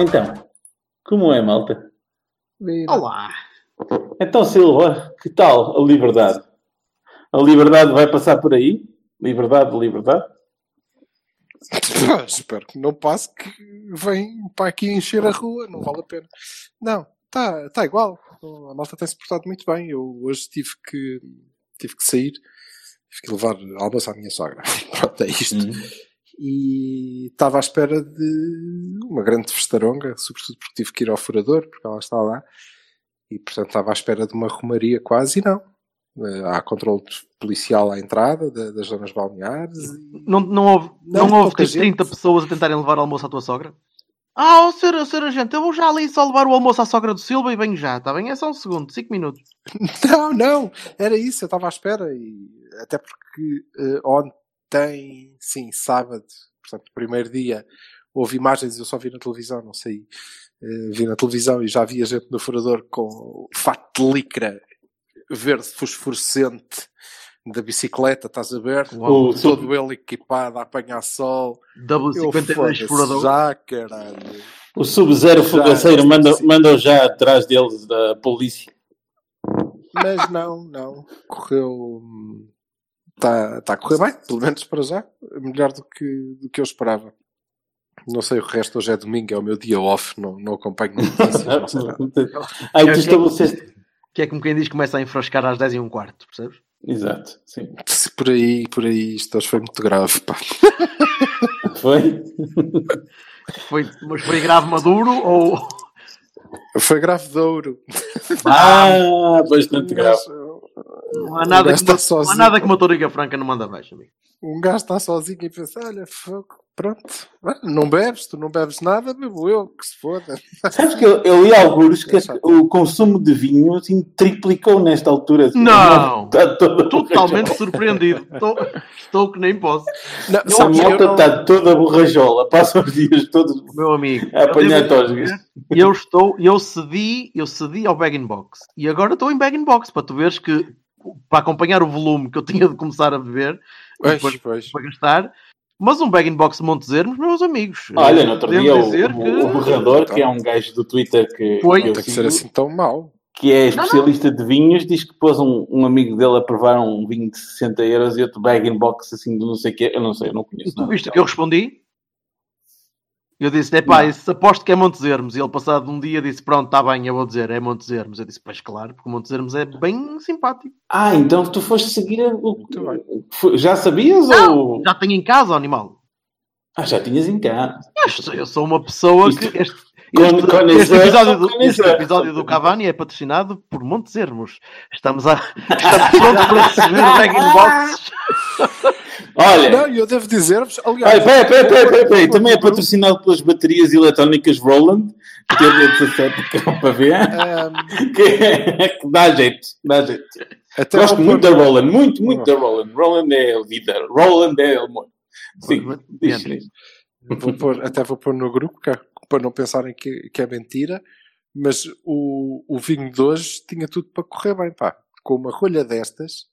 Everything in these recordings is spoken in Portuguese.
Então, como é, malta? Olá! Então, Silva, que tal a liberdade? A liberdade vai passar por aí? Liberdade, liberdade? Pá, espero que não passe que vem para aqui encher a rua, não vale a pena. Não, está tá igual. A malta tem-se portado muito bem. Eu hoje tive que, tive que sair, tive que levar almoço à minha sogra. Pronto, é isto. E estava à espera de uma grande festaronga, sobretudo porque tive que ir ao furador, porque ela está lá. E portanto estava à espera de uma romaria quase e não. Eh, Há controle policial à entrada da- das zonas balneares. e- Não, não houve, não, Não, houve pouca tipo 30 gente. pessoas a tentarem levar almoço à tua sogra? Ah, oh, senhor, senhor agente, eu vou já ali só levar o almoço à sogra do Silva e venho já, está bem? É só um segundo, 5 minutos. Não, não, era isso, eu estava à espera e até porque eh, ontem, sim, sábado, portanto, primeiro dia, houve imagens, eu só vi na televisão, não sei, eh, vi na televisão e já havia gente no furador com fato de licra verde fosforescente da bicicleta, estás a ver? Uau. Todo ele equipado a apanhar sol. Eu, W52 foda-se, furador. Já, caralho. O Sub-Zero fogaceiro manda, manda já atrás deles da polícia. Mas não, não. Correu. Está tá a correr bem, pelo menos para já. Melhor do que, do que eu esperava. Não sei o resto, hoje é domingo, é o meu dia off, não, não acompanho notícias, não sei nada. Aí tu É, estabeleceste. Que é como quem diz que começa a enfrascar às 10 e um quarto, percebes? Exato, sim. Se Por aí, por aí, isto hoje foi muito grave, pá. Foi? Foi, mas foi grave maduro ou. Foi grave de ouro. Ah, bastante grave. Mas, Não há nada, gajo que, está uma, não há sozinho. nada que uma toriga franca não manda abaixo, amigo. Um gajo está sozinho e pensa: olha, fogo, pronto, não bebes, tu não bebes nada, bebo eu, que se foda. Sabes que eu, eu li alguns que o consumo de vinho assim, triplicou nesta altura. Não! Está toda Totalmente surpreendido. Estou, estou que nem posso. Não, A malta não- está toda borrajola, passa os dias todos Meu amigo. a apanhar tosgas. eu estou, eu cedi, eu cedi ao bag in box. E agora estou em bag in box para tu veres que para acompanhar o volume que eu tinha de começar a beber e Pois, depois pois. para gastar. Mas um bag in box de Montezermos, meus amigos. Olha, eh, no outro podemos dia o, dizer o, o borrador, que é um gajo do Twitter que, Foi. que Não eu tem que sigo, ser assim tão mau. que é especialista de vinhos, diz que pôs um, um amigo dele a provar um vinho de 60 euros e outro bag in box assim de não sei o quê. Eu não sei, eu não E conheço. tu nada. viste o que eu respondi? Eu disse, é pá, aposto que é Montezermos. E ele, passado um dia, disse: Pronto, está bem, eu vou dizer, é Montezermos. Eu disse: Pois claro, porque o Montezermos é bem simpático. Ah, então tu foste seguir o Já sabias Não, ou. já tenho em casa o animal. Ah, já tinhas em casa. Eu sou, eu sou uma pessoa Isto- que. Este, este- este episódio, do, este episódio do Cavani é patrocinado por Montezermos. Estamos, a, estamos prontos para receber bag in boxes. Olha, Não, eu devo dizer-vos, aliás. olha, peraí, peraí, peraí, peraí, peraí. Também é patrocinado pelas baterias eletrónicas Roland, TB17 KV, ahm, que, é- que dá jeito, dá jeito. até Gosto muito da Roland, muito, muito da Roland. Roland é a vida, Roland é amor. Sim, diz. Vou pôr- até vou pôr no grupo, é- para não pensarem que, que é mentira, mas o, o vinho de hoje tinha tudo para correr bem, pá. Com uma rolha destas,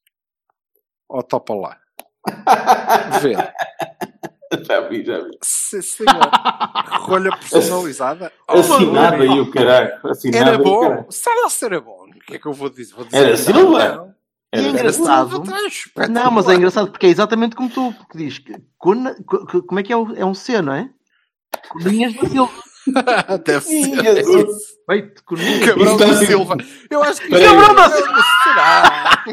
ó, topa lá. Vê. Já vi, já vi. Sim, senhor. Rolha personalizada. Assinado aí o caralho. Assinado Era aí o bom. lá se era bom? O que é que eu vou dizer? Vou dizer Era não, Silva? é engraçado. Silva tá. Não, mas é engraçado porque é exatamente como tu que diz. que como é que é? o- É um C, não é? Coninhas da Silva. Deve ser. Jesus. Feito, coninhas. Cabrão da Silva. Eu acho que. Cabrão da Será?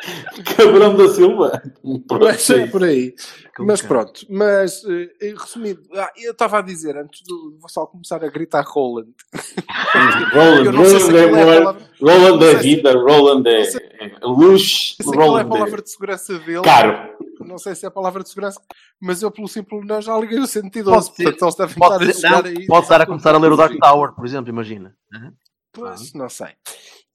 Cabrão da Silva. Pronto, Mas é por aí. Mas cara. pronto, mas eh, resumindo, ah, eu estava a dizer antes do Vassal começar a gritar Roland. Roland, Roland é é palavra- Roland não é sei se- vida, Roland é, sei- Luxo, Não sei qual é a palavra de segurança dele. Caro. Não sei se é a palavra de segurança, mas eu, pelo simples não, já liguei o 112. Pode ser. Portanto, eles devem Pode, estar a ser- não, aí. pode estar a começar a ler o Dark Tower, por exemplo, imagina. Pois, não sei.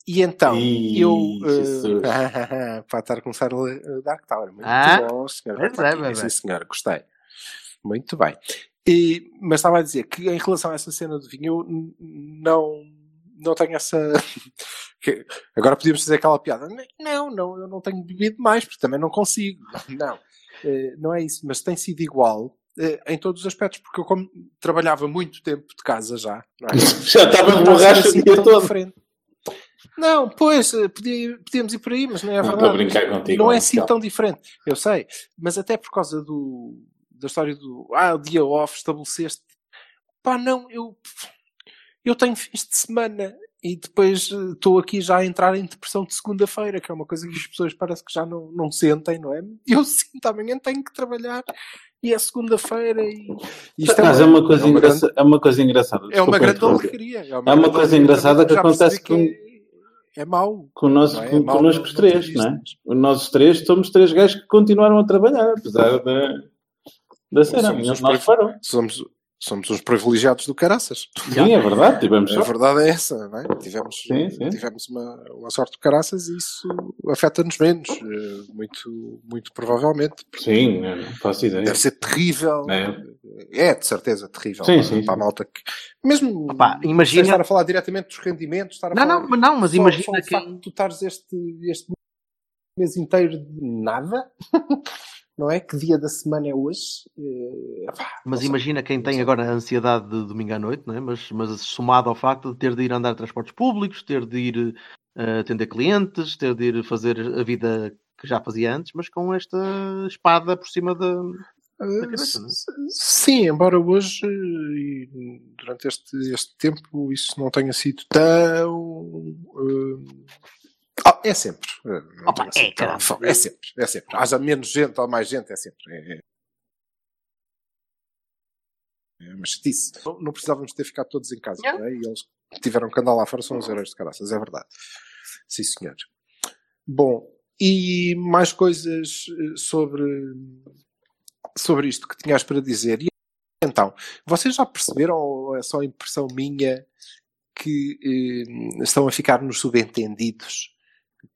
E então, Ih, eu. Eh, para estar a começar a ler eh, Dark Tower. Muito Ah, bom, senhor. é, Raquel. bebê. Sim, senhor, gostei. Muito bem. E, mas estava a dizer que em relação a essa cena do vinho, eu não, não tenho essa. agora podíamos fazer aquela piada. Não, não, eu não tenho bebido mais, porque também não consigo. Não, Eh, não é isso. Mas tem sido igual em todos os aspectos, porque eu, como trabalhava muito tempo de casa já, é? Já estava de borracha o assim dia tão todo. diferente. Não, pois, eh, podia- podíamos ir por aí, mas não é Não, verdade. estou a brincar contigo, não é assim tão diferente, eu sei. Mas até por causa do, da história do ah, o dia off, estabeleceste. Pá, não, eu, eu tenho fins de semana e depois eh, estou aqui já a entrar em depressão de segunda-feira, que é uma coisa que as pessoas parece que já não, não sentem, não é? Eu sinto, amanhã tenho que trabalhar e é segunda-feira e. Isto Mas é uma coisa, é uma grande- engraça- é uma coisa engrada. é uma grande alegria. É uma grande coisa alegria engraçada que acontece percebi que É, mau. Connosco, Não é? não- os três, não é? Nós três somos três gajos que continuaram a trabalhar, apesar da, da cena. Somos nós foram. Somos, somos uns privilegiados do caraças. Sim, é verdade, tivemos A verdade é essa, não é? Tivemos, Sim, sim. tivemos uma, uma sorte de caraças e isso afeta-nos menos, eh, muito, muito provavelmente. Sim, não faço ideia. Deve ser terrível. É. É, de certeza, terrível Sim, para, sim, para a malta que. Mesmo sem imagina- estar a falar diretamente dos rendimentos, estar a Não, falar não, mas não, mas só- imagina só o quem- facto de tu estares este, este mês inteiro de nada, não é? Que dia da semana é hoje? Eh, pá, Mas imagina quem tem agora a ansiedade de domingo à noite, não é? mas, mas somado ao facto de ter de ir andar a transportes públicos, ter de ir eh, atender clientes, ter de ir fazer a vida que já fazia antes, mas com esta espada por cima da. Uh, cabeça, não é? Sim, embora hoje uh, e durante este, este tempo isso não tenha sido tão. uh, ah, é sempre. não Opa, sido é, caramba. fo- é sempre. É sempre. Haja menos gente ou mais gente, é sempre. É, é- é uma chatice. Não, não precisávamos ter ficado todos em casa, é? E eles tiveram que andar lá fora, são os heróis de caraças, é verdade. Sim, senhor. Bom, e mais coisas uh, sobre sobre isto que tinhas para dizer. E então, vocês já perceberam, ou é só impressão minha, que eh, estão a ficar nos subentendidos?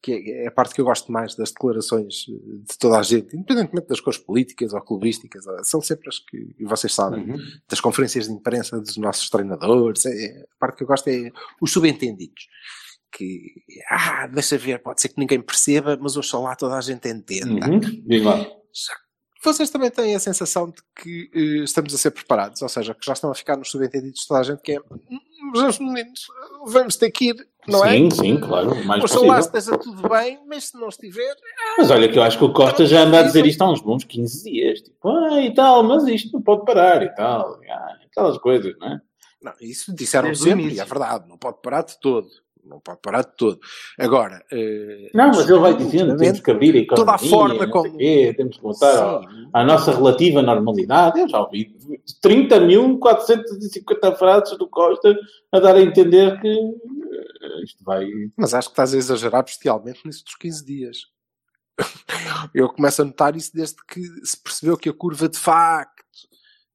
Que é- é a parte que eu gosto mais das declarações de toda a gente, independentemente das cores políticas ou clubísticas, são sempre as que, e vocês sabem, Uhum. das conferências de imprensa dos nossos treinadores. é- a parte que eu gosto é os subentendidos. Que, ah, deixa ver, pode ser que ninguém perceba, mas oxalá toda a gente entenda. Uhum. Vocês também têm a sensação de que eh, estamos a ser preparados, ou seja, que já estão a ficar nos subentendidos de toda a gente, que é "Hum, mas meninos, vamos ter que ir, não é? sim, sim, claro. O mais Oxalá possível. esteja tudo bem, mas se não estiver, Mas olha que eu acho que o Costa já anda a dizer isto há uns bons 15 dias. Tipo, ah, e tal, mas isto não pode parar e tal. Ah, aquelas coisas, não é? não, isso disseram Desde o sempre, e é verdade, não pode parar de todo. Não pode parar de todo. Agora, eh, Não, mas ele vai dizendo, temos que abrir a economia, Toda a forma como- quê, temos que voltar à nossa relativa normalidade. Eu já ouvi 30.450 frases do Costa a dar a entender que eh, isto vai... Mas acho que estás a exagerar bestialmente nisso dos 15 dias. Eu começo a notar isso desde que se percebeu que a curva de facto,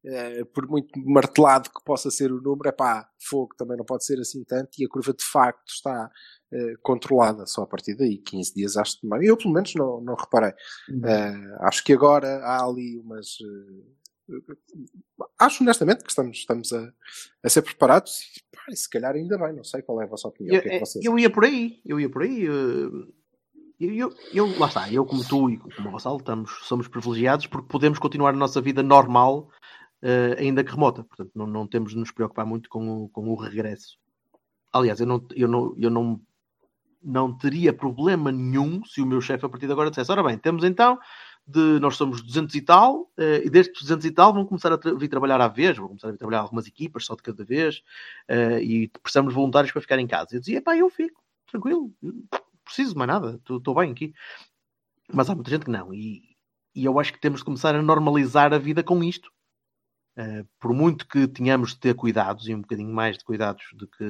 eh, por muito martelado que possa ser o número, é pá, fogo também não pode ser assim tanto, e a curva de facto está eh, controlada só a partir daí. 15 dias acho demais. Eu, pelo menos, não, não reparei. Eh, acho que agora há ali umas. acho honestamente que estamos, estamos a, a ser preparados e, pá, e se calhar ainda bem, não sei qual é a vossa opinião. Eu, que é que eu ia por aí, eu ia por aí. Eu, eu, eu- lá está, eu como tu e como o Vassal estamos, somos privilegiados porque podemos continuar a nossa vida normal, eh, ainda que remota. Portanto, não, não temos de nos preocupar muito com o, com o regresso. Aliás, eu não, eu não, eu não, não teria problema nenhum se o meu chefe a partir de agora dissesse: ora bem, temos então, de, nós somos 200 e tal, eh, e destes 200 e tal vão começar a tra- vir trabalhar à vez, vão começar a vir trabalhar algumas equipas só de cada vez, eh, e precisamos de voluntários para ficar em casa. Eu dizia: pá, eu fico, tranquilo, preciso de mais nada, estou bem aqui. Mas há muita gente que não, e, e eu acho que temos de começar a normalizar a vida com isto. Uh, por muito que tenhamos de ter cuidados e um bocadinho mais de cuidados do que,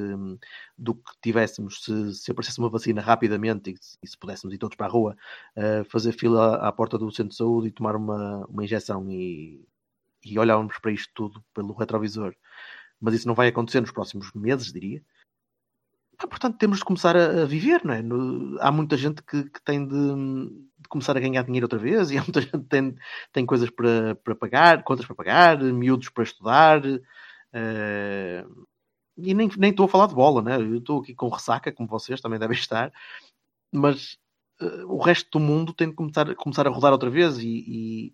do que tivéssemos se, se aparecesse uma vacina rapidamente e, e se pudéssemos ir todos para a rua, uh, fazer fila à porta do centro de saúde e tomar uma, uma injeção e, e olharmos para isto tudo pelo retrovisor. Mas isso não vai acontecer nos próximos meses, diria. Ah, portanto, temos de começar a, a viver, não é? No, há muita gente que, que tem de, de, começar a ganhar dinheiro outra vez e há muita gente que tem, tem coisas para, para pagar, contas para pagar, miúdos para estudar. Uh, e nem, estou a falar de bola, né? Eu estou aqui com ressaca, como vocês também devem estar, mas uh, o resto do mundo tem de começar, começar a rodar outra vez e, e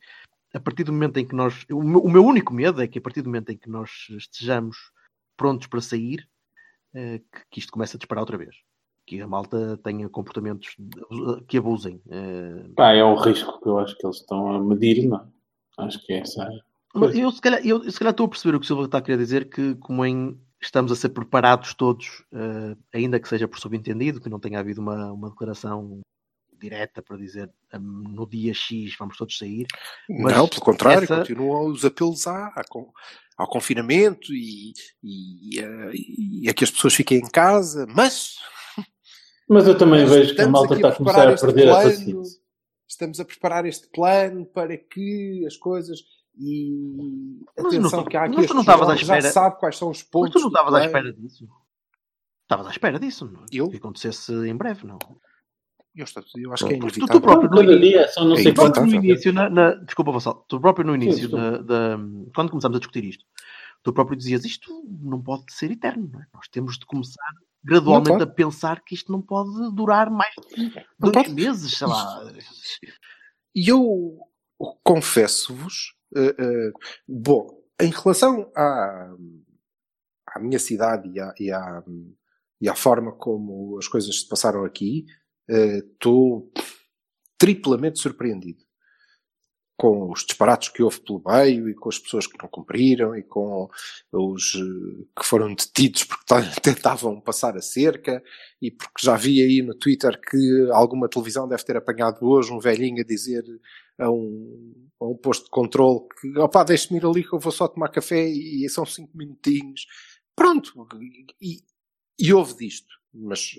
a partir do momento em que nós. O meu, o meu único medo é que a partir do momento em que nós estejamos prontos para sair, que, que isto começa a disparar outra vez. Que a malta tenha comportamentos que abusem. Eh. Pá, é um risco que eu acho que eles estão a medir, não é? Acho que é essa. Mas eu se, calhar, eu se calhar estou a perceber o que o Silva está a querer dizer, que como em estamos a ser preparados todos, ainda que seja por subentendido, que não tenha havido uma, uma declaração direta para dizer no dia X vamos todos sair. não, pelo contrário, essa... continuam os apelos à, à, ao confinamento e, e, e, a que as pessoas fiquem em casa, mas. Mas eu também mas vejo que a malta está a começar a perder plano, a paciência. Estamos a preparar este plano para que as coisas. E atenção, não, que há aqui não, tu não estavas à espera. já sabe quais são os pontos. Mas tu não estavas à espera disso. Estavas à espera disso, não? É? Eu? Que acontecesse em breve, não? Eu, estou, eu acho que é inevitável. Tu, tu próprio no só não é sei próprio no início, na, na, desculpa, Vassal, tu próprio no início, Sim, na, da, quando começamos a discutir isto, tu próprio dizias isto não pode ser eterno, é? nós temos de começar gradualmente a pensar que isto não pode durar mais de dois pode. meses, sei lá. E eu confesso-vos, uh, uh, bom, em relação à, à minha cidade e à, e, à, e à forma como as coisas se passaram aqui, estou uh, triplamente surpreendido com os disparates que houve pelo meio e com as pessoas que não cumpriram e com os uh, que foram detidos porque tentavam passar a cerca e porque já vi aí no Twitter que alguma televisão deve ter apanhado hoje um velhinho a dizer a um, a um posto de controle que opá, deixe-me ir ali que eu vou só tomar café e, e são cinco minutinhos. Pronto, e, e houve disto, mas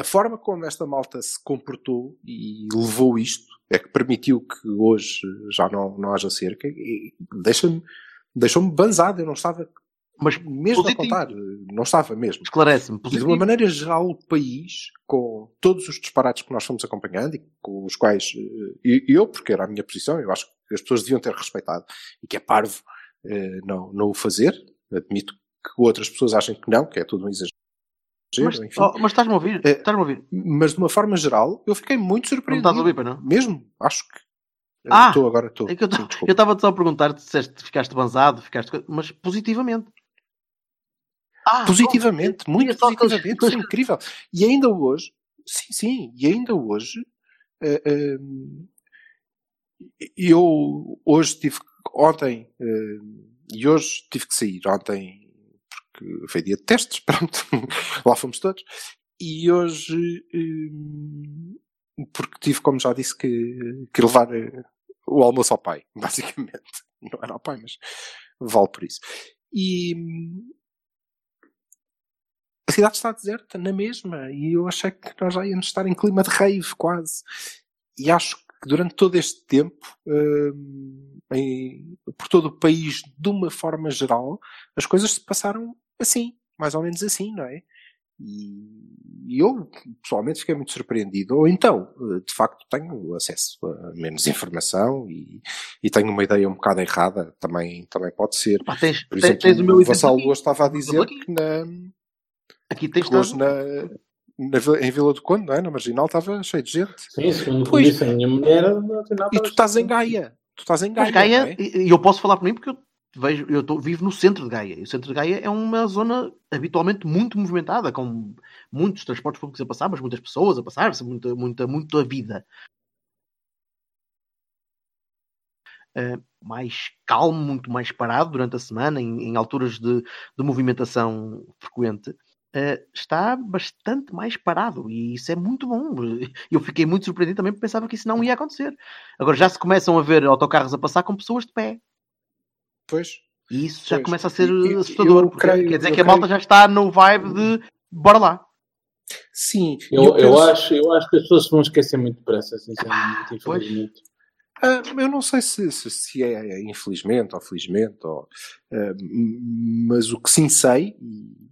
a forma como esta malta se comportou e levou isto é que permitiu que hoje já não, não haja cerca e deixa-me deixou-me banzado, eu não estava mas mesmo positivo. a contar, não estava mesmo. Esclarece-me. De uma maneira geral, o país, com todos os disparates que nós fomos acompanhando e com os quais e eu, porque era a minha posição, eu acho que as pessoas deviam ter respeitado e que é parvo eh, não, não o fazer. Admito que outras pessoas achem que não, que é tudo um exagero mas, oh, mas estás-me a ouvir? É, estás-me a ouvir? Mas de uma forma geral, eu fiquei muito surpreendido. Não estás a ouvir, para não? Mesmo, acho que. Ah, estou agora, estou. É eu estava só a perguntar, disseste ficaste banzado, ficaste. Mas positivamente. Ah, positivamente, bom, muito positivamente, isso é incrível. E ainda hoje, sim, sim, e ainda hoje, uh, uh, eu hoje tive, ontem, uh, e hoje tive que sair, ontem porque foi dia de testes, pronto, lá fomos todos. E hoje, hum, porque tive, como já disse, que, que levar eh, o almoço ao pai, basicamente. Não era ao pai, mas vale por isso. E hum, a cidade está deserta, na mesma, e eu achei que nós já íamos estar em clima de rave, quase. E acho que durante todo este tempo, hum, em, por todo o país, de uma forma geral, as coisas se passaram assim, mais ou menos assim, não é? E eu, pessoalmente, fiquei muito surpreendido. Ou então, eh, de facto, tenho acesso a menos informação e, e tenho uma ideia um bocado errada, também, também pode ser. Ah, tens, Por exemplo, tens o meu o Vassal hoje estava a dizer que na, aqui tens que hoje na, na, em Vila do Conde, não é? na Marginal, estava cheio de gente. Sim, segundo pois, disse a minha mulher, e tu estás em Gaia. Tu estás em Gaia. Mas Gaia, é? e eu posso falar por mim porque eu vejo, eu tô, vivo no centro de Gaia. E o centro de Gaia é uma zona habitualmente muito movimentada, com muitos transportes públicos a passar, mas muitas pessoas a passar, muita, muita, muita vida. Uh, mais calmo, muito mais parado durante a semana, em, em alturas de, de, movimentação frequente, uh, está bastante mais parado e isso é muito bom. Eu fiquei muito surpreendido também porque pensava que isso não ia acontecer. Agora já se começam a ver autocarros a passar com pessoas de pé Pois. E isso já Pois. começa a ser Eu- eu assustador. porque creio- quer dizer eu que a creio- malta já está no vibe de bora lá. Sim. Eu, eu eu, penso- acho, eu acho que as pessoas se vão esquecer muito depressa, sinceramente, Pois. infelizmente. Ah, eu não sei se, se, se é infelizmente ou felizmente, ou, ah, mas o que sim sei, e,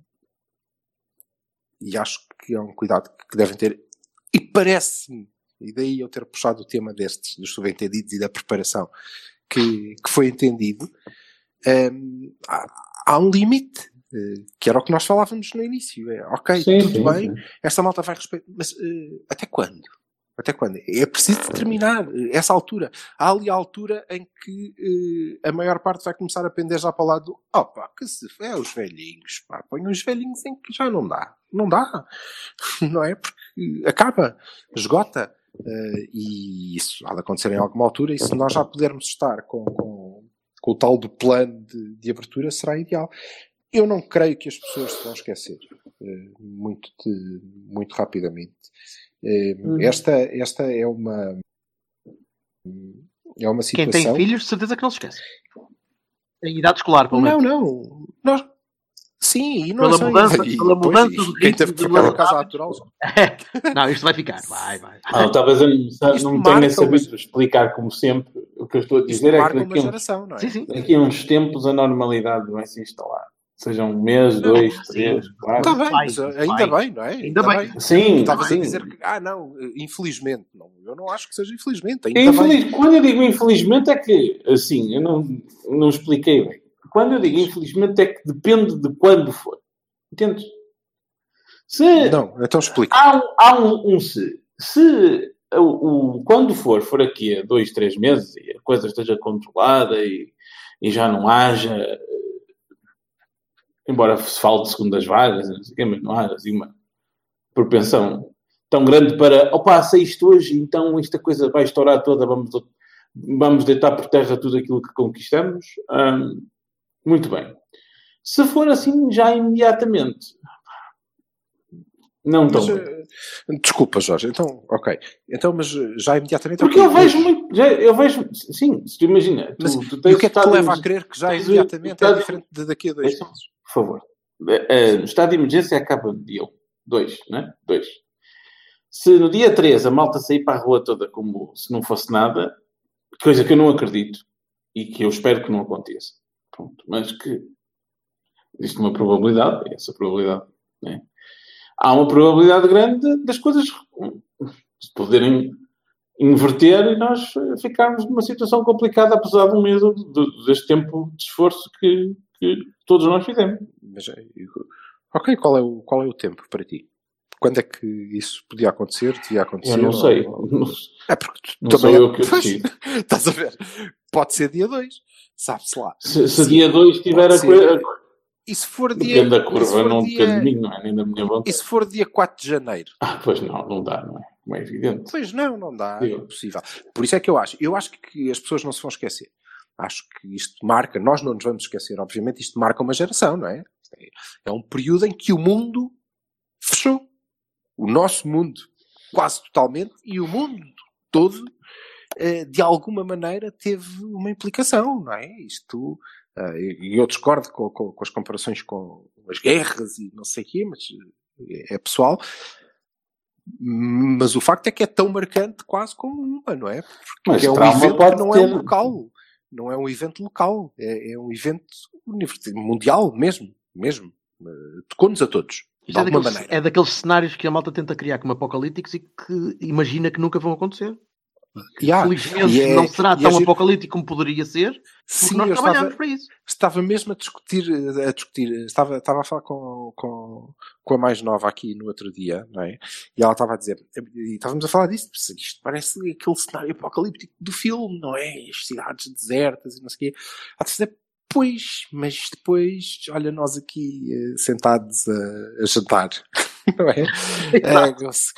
e acho que é um cuidado que devem ter, e parece-me, e daí eu ter puxado o tema destes, dos subentendidos e da preparação, que, que foi entendido, há, há um limite. eh, Que era o que nós falávamos no início. É, ok, Sim, tudo sim, bem, sim. esta malta vai respeitar, mas eh, até quando? Até quando? É preciso determinar eh, essa altura. Há ali a altura em que eh, a maior parte vai começar a pender já para o lado do opa, que se é os velhinhos, pá, põe os velhinhos em que já não dá. Não dá. Não é? Porque acaba, esgota. Eh, e isso há de acontecer em alguma altura, e se nós já pudermos estar com, com, com o tal do plano de, de abertura, será ideal. Eu não creio que as pessoas se vão esquecer eh, muito, de- muito rapidamente. Eh, Uhum. Esta, esta é uma é uma Quem situação. tem filhos, certeza que não se esquece. Em idade escolar, pelo Não, menos. não. Nós... Sim, e não Pela é só mudança- isso. Pela pois, mudança do quem teve que de trocar a casa natural. Não, isto vai ficar. Vai, vai. Ah, talvez eu não, Isto não tenha sabido uma- explicar como sempre. O que eu estou a Isto dizer é que daqui a, uns, geração, não é? Sim, sim. daqui a uns tempos a normalidade vai se instalar. Seja um mês, dois, três, quatro. Está bem, mas uh, vai. ainda bem, não é? Ainda bem. Sim, Estavas a dizer que, ah, não, uh, infelizmente. Não, eu não acho que seja infelizmente. Ainda Infeliz- bem. Quando eu digo infelizmente é que, assim, eu não, não expliquei bem. Quando eu digo infelizmente é que depende de quando for. Entendes? Se Não, então explica. há, um, há um, um se. Se o, o- quando for, for aqui a dois, três meses e a coisa esteja controlada e, e já não haja, embora se fale de segundas vagas, não sei mas não haja assim uma propensão tão grande para, opa, sei isto hoje, então esta coisa vai estourar toda, vamos, vamos deitar por terra tudo aquilo que conquistamos. Hum, muito bem. Se for assim já imediatamente, não tão Mas, bem. uh, desculpa, Jorge. Então, ok. Então, mas uh, já imediatamente. Porque ok, eu vejo muito, já, eu vejo, sim, se tu imagina, tu, Mas, tu e tens o que é que te leva a crer que já imediatamente é diferente de daqui a dois meses? Por favor. Eh, eh, O estado de emergência acaba no dia 1. 2, né? 2. Se no dia 3 a malta sair para a rua toda como se não fosse nada, coisa que eu não acredito e que eu espero que não aconteça. Pronto. Mas que existe uma probabilidade, e essa probabilidade, né? Há uma probabilidade grande das coisas se poderem inverter e nós eh, ficarmos numa situação complicada, apesar de- de- deste tempo de esforço que, que todos nós fizemos. Mas, uh, ok, qual é, o, qual é o tempo para ti? Quando é que isso podia acontecer? Devia acontecer? Eu não sei. ou- É porque tu Não também sou é- eu que decido. Estás a ver? Pode ser dia 2. Sabe-se lá. Se, se Sim, dia 2 tiver a coisa. E se for dia. Depende da e se curva, for não dia- depende de mim, não é? Nem da minha E vontade. se for dia 4 de janeiro? Ah, pois não, não dá, não é? Como é evidente. Pois não, não dá. É impossível. Por isso é que eu acho. Eu acho que as pessoas não se vão esquecer. Acho que isto marca, nós não nos vamos esquecer, obviamente, isto marca uma geração, não é? É um período em que o mundo fechou. O nosso mundo, quase totalmente, e o mundo todo, de alguma maneira, teve uma implicação, não é? Isto, eh, e eu discordo com, com- com as comparações com as guerras e não sei o quê, mas eh, é pessoal. Mas o facto é que é tão marcante quase como uma, não é? Porque Mas é um evento não ter. é local. Não é um evento local. É, é um evento mundial mesmo. Mesmo. Eh, Tocou-nos a todos. De é alguma daqueles, maneira. é daqueles cenários que a malta tenta criar como apocalípticos e que imagina que nunca vão acontecer. Yeah. Felizmente é- não será é tão apocalíptico como poderia ser, Sim, nós trabalhamos estava, para isso. estava mesmo a discutir, a discutir, estava, estava a falar com, com, com a mais nova aqui no outro dia, não é? E ela estava a dizer, e estávamos a falar disto, porque isto parece aquele cenário apocalíptico do filme, não é? As cidades desertas e não sei o quê. Ela disse, pois, mas depois, olha, nós aqui eh, sentados a, a jantar, não é? Eh, se-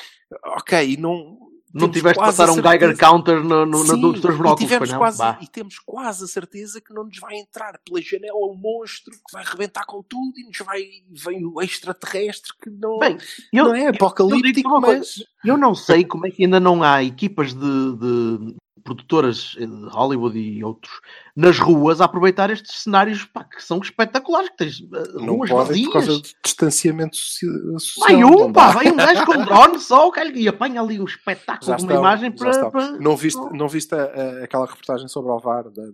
ok, e não... Não tiveste de passar um Geiger counter no, no, na- Sim, dos teus e não? quase, e temos quase a certeza que não nos vai entrar pela janela um monstro que vai rebentar com tudo e nos vai vem o extraterrestre que não, Bem, eu, não é eu apocalíptico, uma coisa, mas eu não sei como é que ainda não há equipas de, de produtoras eh, de Hollywood e outros nas ruas a aproveitar estes cenários pá, que são espetaculares. Que tens eh, Não ruas podem por causa vazias. de distanciamento soci- social. Vai um, não pá, vai um gajo com um drone só e apanha ali um espetáculo Já de uma imagem para. para- Não viste, não viste a- a- aquela reportagem sobre o VAR da, da,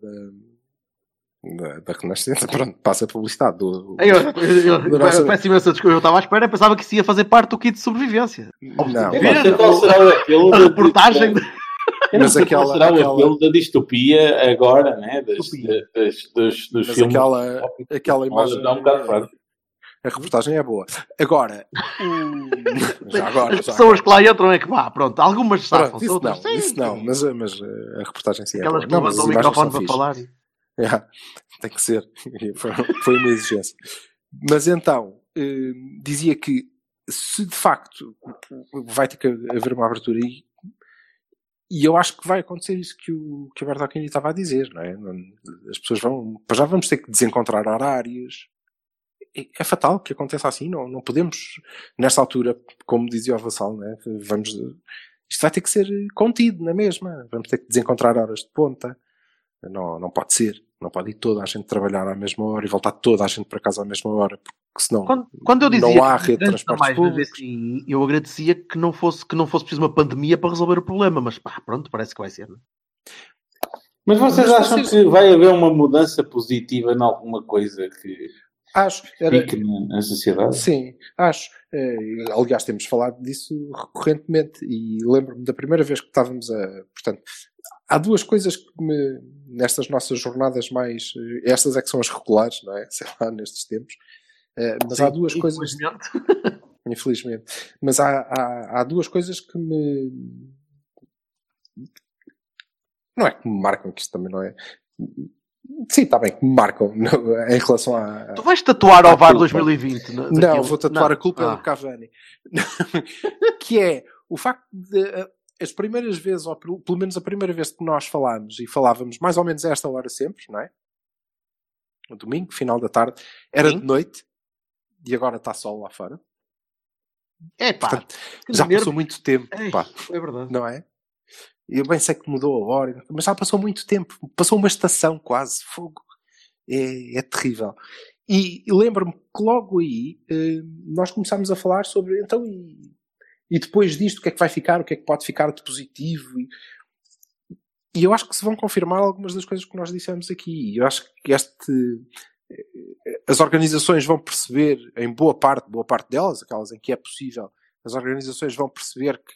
da, da Renascença? Pronto, passa a publicidade do. Eu, eu, eu, do nosso- peço imensa desculpa, eu estava à espera, pensava que isso ia fazer parte do kit de sobrevivência. Não, Não qual será a reportagem. Eu Mas qual aquela- será o aquela- apelo da distopia agora, né? Das, Distopia. das, dos, dos Mas filmes. aquela, aquela imagem. Dá um bocado. A reportagem é boa. Agora, o... já agora, As pessoas agora. que lá entram é que vá, pronto, algumas safam, Pronto, isso outras não, sim. isso não, mas, mas uh, a reportagem sim é Aquelas boa. que Não, mas levantam o microfone para fixe. falar. É, tem que ser. Foi, uma exigência. Mas então, eh, dizia que se de facto vai ter que haver uma abertura aí, e eu acho que vai acontecer isso que o, que o Bertolini estava a dizer, não é? As pessoas vão, já vamos ter que desencontrar horários. É- É fatal que aconteça assim, não, não podemos, nesta altura, como dizia o Vassal, não é? Vamos, isto vai ter que ser contido na mesma. Vamos ter que desencontrar horas de ponta. Não, não pode ser. Não pode ir toda a gente trabalhar à mesma hora e voltar toda a gente para casa à mesma hora, porque senão Quando, quando eu dizia não há que rede de viver públicos. assim, eu agradecia que não, fosse, que não fosse preciso uma pandemia para resolver o problema, mas pá, pronto, parece que vai ser. não é? Mas vocês Mas acham vocês- que vai haver uma mudança positiva em alguma coisa que Acho. Era, fique na, na sociedade? Sim, acho. Eh, aliás, temos falado disso recorrentemente e lembro-me da primeira vez que estávamos a. Portanto, há duas coisas que me, nestas nossas jornadas mais. Estas é que são as regulares, não é? Sei lá, nestes tempos. Eh, mas há Sim, duas coisas. infelizmente. Infelizmente. Mas há, há, há duas coisas que me. Não é que me marcam, que isto também não é. Sim, está bem, que me marcam no- em relação a. Tu vais tatuar ao VAR culpa. 2020? na- Não, daquilo? vou tatuar Não. a culpa Ah. do Cavani. que é o facto de eh, as primeiras vezes, ou pelo menos a primeira vez que nós falámos, e falávamos mais ou menos a esta hora sempre, não é? No domingo, final da tarde, era Sim. de noite e agora está sol lá fora. É pá, Portanto, já nervo. passou muito tempo, Ei, pá, é verdade. não é? Eu bem sei que mudou a hora, mas já passou muito tempo. Passou uma estação quase, fogo. É, é terrível. E, e lembro-me que logo aí eh, nós começámos a falar sobre então e, e depois disto o que é que vai ficar, o que é que pode ficar de positivo e, e eu acho que se vão confirmar algumas das coisas que nós dissemos aqui. Eu acho que este eh, as organizações vão perceber, em boa parte, boa parte delas, aquelas em que é possível, as organizações vão perceber que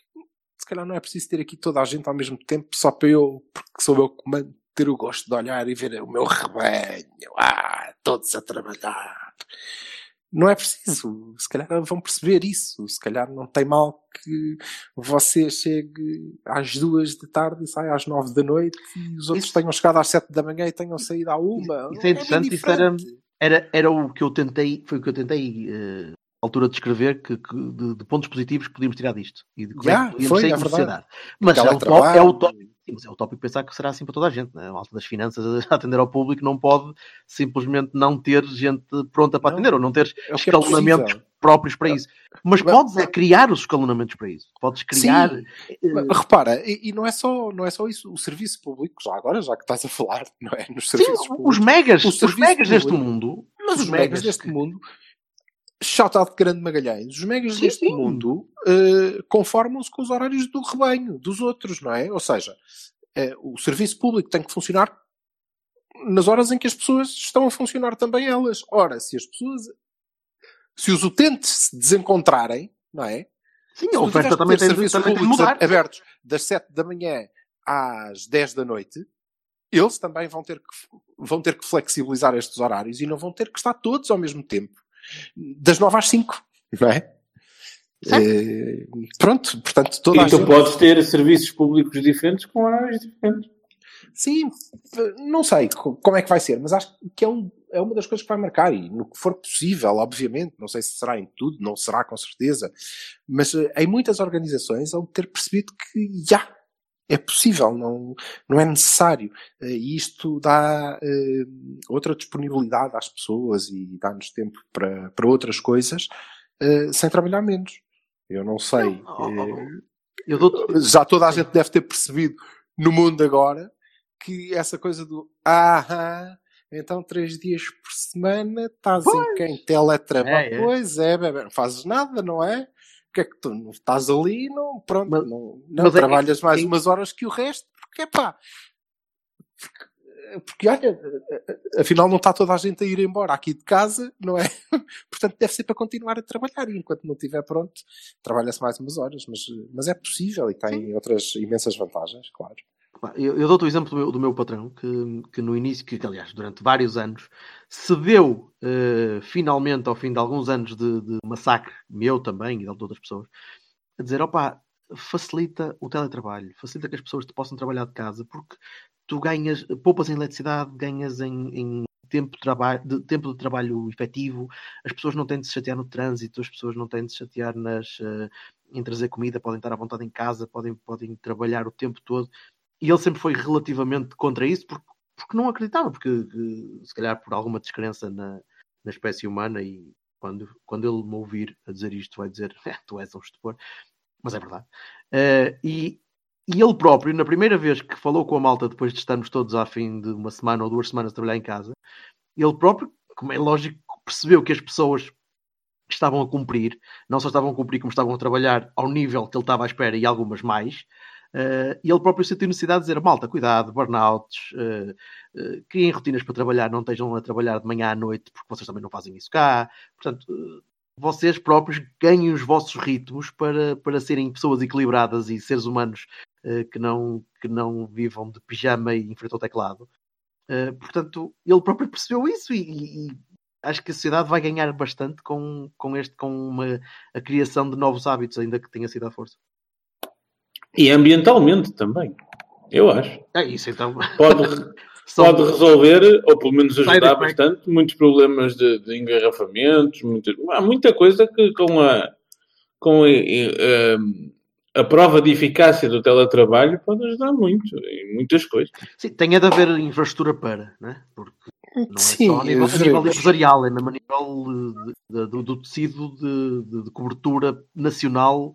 se calhar não é preciso ter aqui toda a gente ao mesmo tempo só para eu, porque sou eu que mando, ter o gosto de olhar e ver o meu rebanho, ah, todos a trabalhar. Não é preciso. Se calhar vão perceber isso. Se calhar não tem mal que você chegue às duas da tarde e saia às nove da noite e os outros Isso- tenham chegado às sete da manhã e tenham saído à uma. Isso é interessante, bem isso era-. Era, era o que eu tentei, foi o que eu tentei à altura de descrever que, que- de, de pontos positivos que podíamos tirar disto. E de como Já, é que podíamos foi, sair é sociedade. Mas é o, top, é o tópico. Sim, mas é utópico pensar que será assim para toda a gente. Né? A malta das finanças a atender ao público não pode simplesmente não ter gente pronta para Não. atender ou não ter É é escalonamentos possível. próprios para isso. Mas Mas- podes é criar os escalonamentos para isso. Podes criar. Sim. Mas Repara, e, e não, é só, não é só isso. O serviço público, já agora, já que estás a falar, não é? Nos Sim, serviços os públicos. megas, O os serviço megas deste público. mundo. Mas os megas deste mundo, shout out de Grande Magalhães, os megas Sim, deste sim. mundo eh, conformam-se com os horários do rebanho, dos outros, não é? Ou seja, eh, o serviço público tem que funcionar nas horas em que as pessoas estão a funcionar também elas. Ora, se as pessoas, se os utentes se desencontrarem, não é? Sim, Se a oferta também tem, serviços também tem públicos mudar. abertos das 7 da manhã às 10 da noite, eles também vão ter, que, vão ter que flexibilizar estes horários e não vão ter que estar todos ao mesmo tempo. Das 9 às 5, não é? Eh, pronto, portanto, toda a E tu gente... podes ter serviços públicos diferentes com horários diferentes. Sim, não sei co- como é que vai ser, mas acho que é, um, é uma das coisas que vai marcar e no que for possível, obviamente, não sei se será em tudo, não será com certeza, mas eh, em muitas organizações vão ter percebido que já é possível, não, não é necessário. Eh, E isto dá eh, outra disponibilidade às pessoas e dá-nos tempo para, para outras coisas eh, sem trabalhar menos. Eu não sei. Não, Eu dou-te já toda a gente deve ter percebido no mundo agora que essa coisa do ah, então três dias por semana estás em quem? Teletrabalho. É, é. Pois é, bebê, não fazes nada, não é? O que é que tu não estás ali não, pronto, Mas- não, não mas é- trabalhas mais é- umas horas que o resto, porque pá. Porque olha, afinal não está toda a gente a ir embora aqui de casa, não é? Portanto, deve ser para continuar a trabalhar e enquanto não estiver pronto, trabalha-se mais umas horas, mas, mas é possível e tem outras imensas vantagens, claro. Eu, eu dou-te o exemplo do meu, do meu patrão, que, que no início, que aliás, durante vários anos, cedeu eh, finalmente, ao fim de alguns anos de, de massacre, meu também e de outras pessoas, a dizer: opá, facilita o teletrabalho, facilita que as pessoas te possam trabalhar de casa, porque tu ganhas, poupas em eletricidade, ganhas em, em tempo, de trabalho, de, tempo de trabalho efetivo, as pessoas não têm de se chatear no trânsito, as pessoas não têm de se chatear nas, eh, em trazer comida, podem estar à vontade em casa, podem, podem trabalhar o tempo todo. E ele sempre foi relativamente contra isso porque, porque não acreditava, porque que, se calhar por alguma descrença na, na espécie humana e quando, quando ele me ouvir a dizer isto vai dizer "É, tu és um estupor, mas é verdade. Eh, e, e ele próprio, na primeira vez que falou com a malta depois de estarmos todos a fim de uma semana ou duas semanas a trabalhar em casa, ele próprio, como é lógico, percebeu que as pessoas estavam a cumprir, não só estavam a cumprir, como estavam a trabalhar ao nível que ele estava à espera e algumas mais. Uh, e ele próprio sentiu necessidade de dizer: malta, cuidado, burnouts, uh, uh, criem rotinas para trabalhar, não estejam a trabalhar de manhã à noite, porque vocês também não fazem isso cá. Portanto, vocês próprios ganhem os vossos ritmos para, para serem pessoas equilibradas e seres humanos que, não, que não vivam de pijama e em frente ao teclado. Portanto, ele próprio percebeu isso e, e acho que a sociedade vai ganhar bastante com, com, este, com uma, a criação de novos hábitos, ainda que tenha sido à força. E ambientalmente também, eu acho. É isso, então. Pode, pode resolver, ou pelo menos ajudar effect. bastante, muitos problemas de, de engarrafamentos, muita, há muita coisa que com a, com a, eh, a prova de eficácia do teletrabalho pode ajudar muito, em muitas coisas. Sim, tem é de haver infraestrutura para, né? Porque não é Sim, só a nível, a nível empresarial, é mesmo a nível eh, de- de- do, do tecido de, de- de cobertura nacional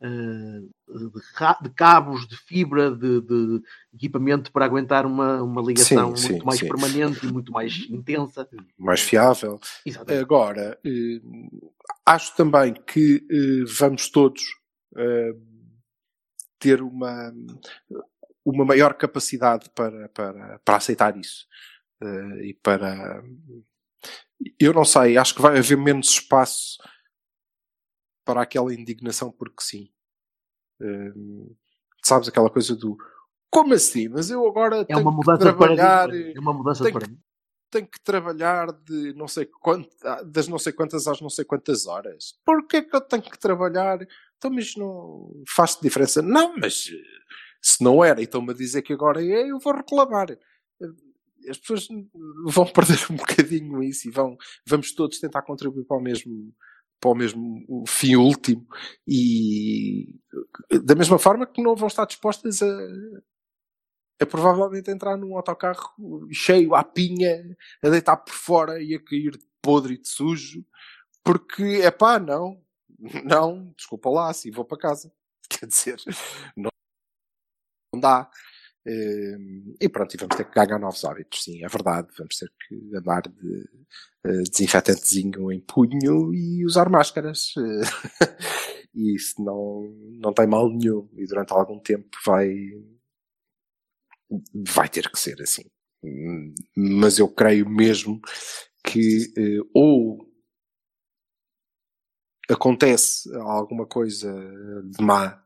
de, ra- de cabos, de fibra, de, de equipamento para aguentar uma, uma ligação Sim, muito sim, mais sim. permanente e muito mais intensa. mais fiável. Exatamente. Agora, eh, acho também que eh, vamos todos eh, ter uma, uma maior capacidade para, para, para aceitar isso. Eh, e para. Eu não sei, acho que vai haver menos espaço para aquela indignação, porque sim. Eh, sabes aquela coisa do como assim? Mas eu agora É tenho uma que mudança de trabalhar. É uma mudança tenho que- tem que trabalhar de não sei quant, das não sei quantas às não sei quantas horas. Porquê que eu tenho que trabalhar? Então, mas não faz diferença? Não, mas eh, se não era, então-me a dizer que agora é, eu vou reclamar. Eh, As pessoas vão perder um bocadinho isso e vão, vamos todos tentar contribuir para o mesmo, para o mesmo fim último e da mesma forma que não vão estar dispostas a, a provavelmente entrar num autocarro cheio à pinha, a deitar por fora e a cair de podre e de sujo, porque é pá, não, não, desculpa lá, assim vou para casa. Quer dizer, não, não dá. Eh, E pronto, e vamos ter que ganhar novos hábitos, sim, é verdade. Vamos ter que andar de eh, desinfetantezinho em punho e usar máscaras. Eh, E isso não, não tem mal nenhum. E durante algum tempo vai, vai ter que ser assim. Mas eu creio mesmo que eh, ou acontece alguma coisa de má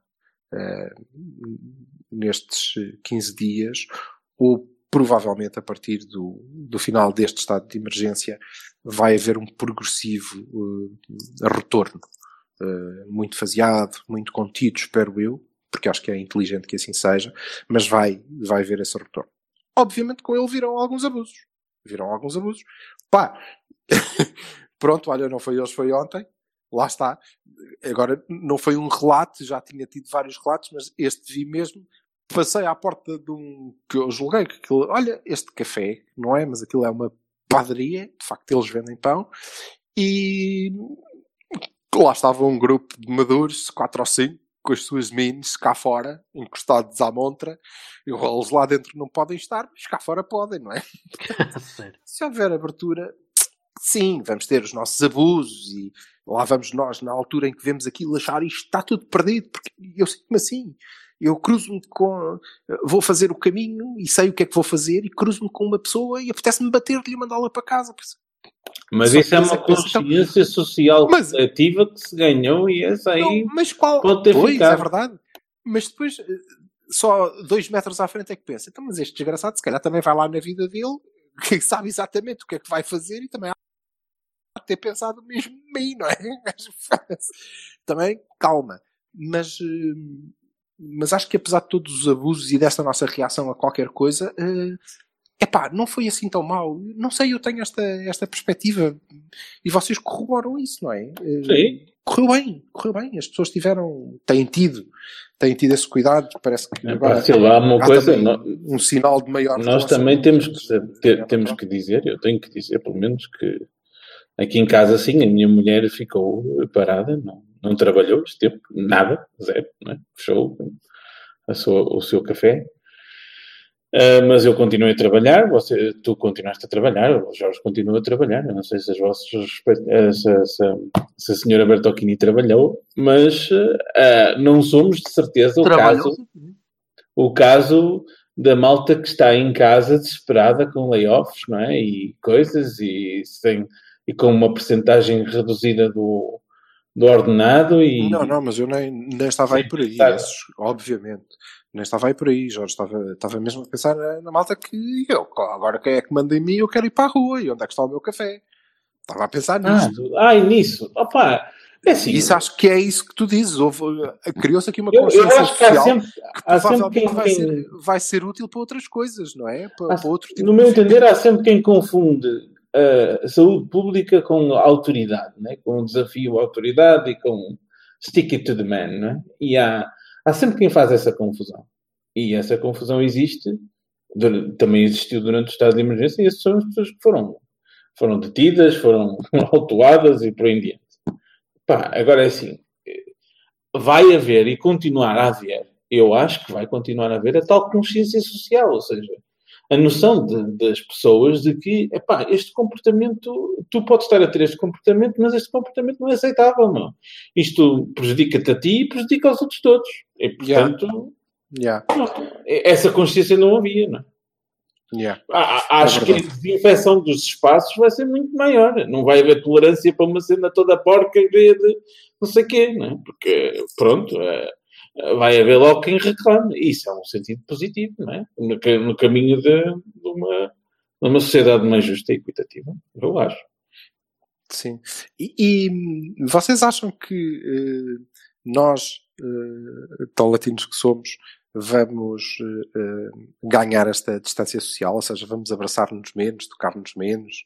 nestes 15 dias, ou provavelmente a partir do, do final deste estado de emergência vai haver um progressivo eh, retorno. Eh, muito faseado, muito contido, espero eu, porque acho que é inteligente que assim seja, mas vai, vai haver esse retorno. Obviamente com ele viram alguns abusos. Viram alguns abusos. Pá, pronto, olha, não foi hoje, foi ontem. Lá está. Agora, não foi um relato, já tinha tido vários relatos, mas este vi mesmo. Passei à porta de um que eu julguei que aquilo, olha, este café, não é? Mas aquilo é uma padaria, de facto eles vendem pão, e lá estava um grupo de maduros, quatro ou cinco, com as suas mines cá fora, encostados à montra, e eles lá dentro não podem estar, mas cá fora podem, não é? Se houver abertura, sim, vamos ter os nossos abusos e lá vamos nós, na altura em que vemos aquilo, achar isto está tudo perdido, porque eu sinto-me assim. Eu cruzo-me com. Vou fazer o caminho e sei o que é que vou fazer e cruzo-me com uma pessoa e apetece-me bater-lhe e mandá-la para casa. Mas Só isso é uma então- consciência social Mas- coletiva que se ganhou e essa aí Não, mas qual. pode ter pois, ficado. é verdade. Mas depois, eh, só dois metros à frente é que pensa. Então, mas este desgraçado, se calhar, também vai lá na vida dele, que sabe exatamente o que é que vai fazer e também ter pensado mesmo em mim, não é? também, calma. Mas, eh, mas acho que apesar de todos os abusos e desta nossa reação a qualquer coisa, é epá, não foi assim tão mal. Não sei, eu tenho esta, esta perspectiva e vocês corroboram isso, não é? Eh, Sim. correu bem, correu bem. As pessoas tiveram, têm tido, têm tido esse cuidado. Parece que É, agora pá, há uma coisa, um sinal de maior. nós também temos que, ter- temos que dizer, eu tenho que dizer, pelo menos, que aqui em casa, sim, a minha mulher ficou parada, não, não trabalhou este tempo, nada, zero, é? fechou a sua- o seu café. Ah, mas eu continuei a trabalhar, você, tu continuaste a trabalhar, o Jorge continua a trabalhar. Eu não sei se, as vossas, eh, se, se- se a senhora Bertocchini trabalhou, mas ah, não somos de certeza o Trabalhou, caso o caso da malta que está em casa desesperada com layoffs, não é? E coisas, e, sem, e com uma percentagem reduzida do, do ordenado e... Não, não, mas eu nem, nem estava aí por aí, esses, obviamente. Nem estava aí por aí, Jorge. Estava, estava mesmo a pensar na, na malta que eu, agora quem é que manda em mim, eu quero ir para a rua. E onde é que está o meu café? Estava a pensar Ah, nisto. do- ai, nisso. Opa, é assim... Isso acho que é isso que tu dizes. Houve, criou-se aqui uma eu, eu consciência acho que social sempre, que provavelmente quem, vai, ser, vai ser útil para outras coisas, não é? Para, há- para outro tipo no meu vida. entender, há sempre quem confunde a saúde pública com autoridade, né? com desafio à autoridade e com stick it to the man. Né? E há, há sempre quem faz essa confusão. E essa confusão existe, também existiu durante o estado de emergência, e essas são as pessoas que foram, foram detidas, foram autuadas e por aí em diante. Pá, agora é assim, vai haver e continuar a haver, eu acho que vai continuar a haver a tal consciência social, ou seja, a noção de- das pessoas de que, epá, este comportamento, tu podes estar a ter este comportamento, mas este comportamento não é aceitável, não. Isto prejudica-te a ti e prejudica aos outros todos. E, Yeah. portanto, Yeah, essa consciência não havia, não é? yeah. Ah, ah, Acho É que a desinfecção dos espaços vai ser muito maior. Não vai haver tolerância para uma cena toda porca e de não sei quê, não é? Porque, pronto, é, é, vai haver logo quem reclame. Isso é um sentido positivo, não é? No, no caminho de, de uma, de uma sociedade mais justa e equitativa, eu acho. Sim. E, e, vocês acham que eh, nós, eh, tão latinos que somos, vamos eh, eh, ganhar esta distância social? Ou seja, vamos abraçar-nos menos, tocar-nos menos?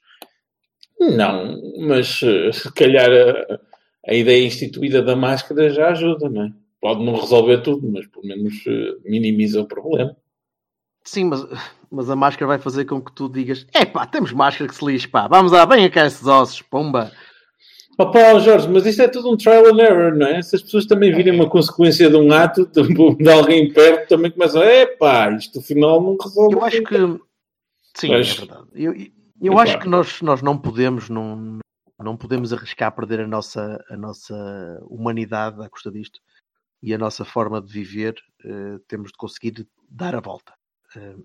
Não, mas eh, se calhar a, a ideia instituída da máscara já ajuda, não é? Pode não resolver tudo, mas pelo menos eh, minimiza o problema. Sim, mas, mas a máscara vai fazer com que tu digas: é pá, temos máscara que se lixe, pá, vamos lá, venha cá esses ossos, pomba. Opa, Jorge, mas isso é tudo um trial and error, não é? Se as pessoas também virem uma consequência de um ato de, alguém perto, também começam, epá, isto afinal não resolve. Eu acho que. Sim, Mas- é verdade. Eu, eu Epá. acho que nós, nós não podemos, não, não podemos arriscar perder a nossa, a nossa humanidade à custa disto e a nossa forma de viver. eh, temos de conseguir dar a volta. Eh,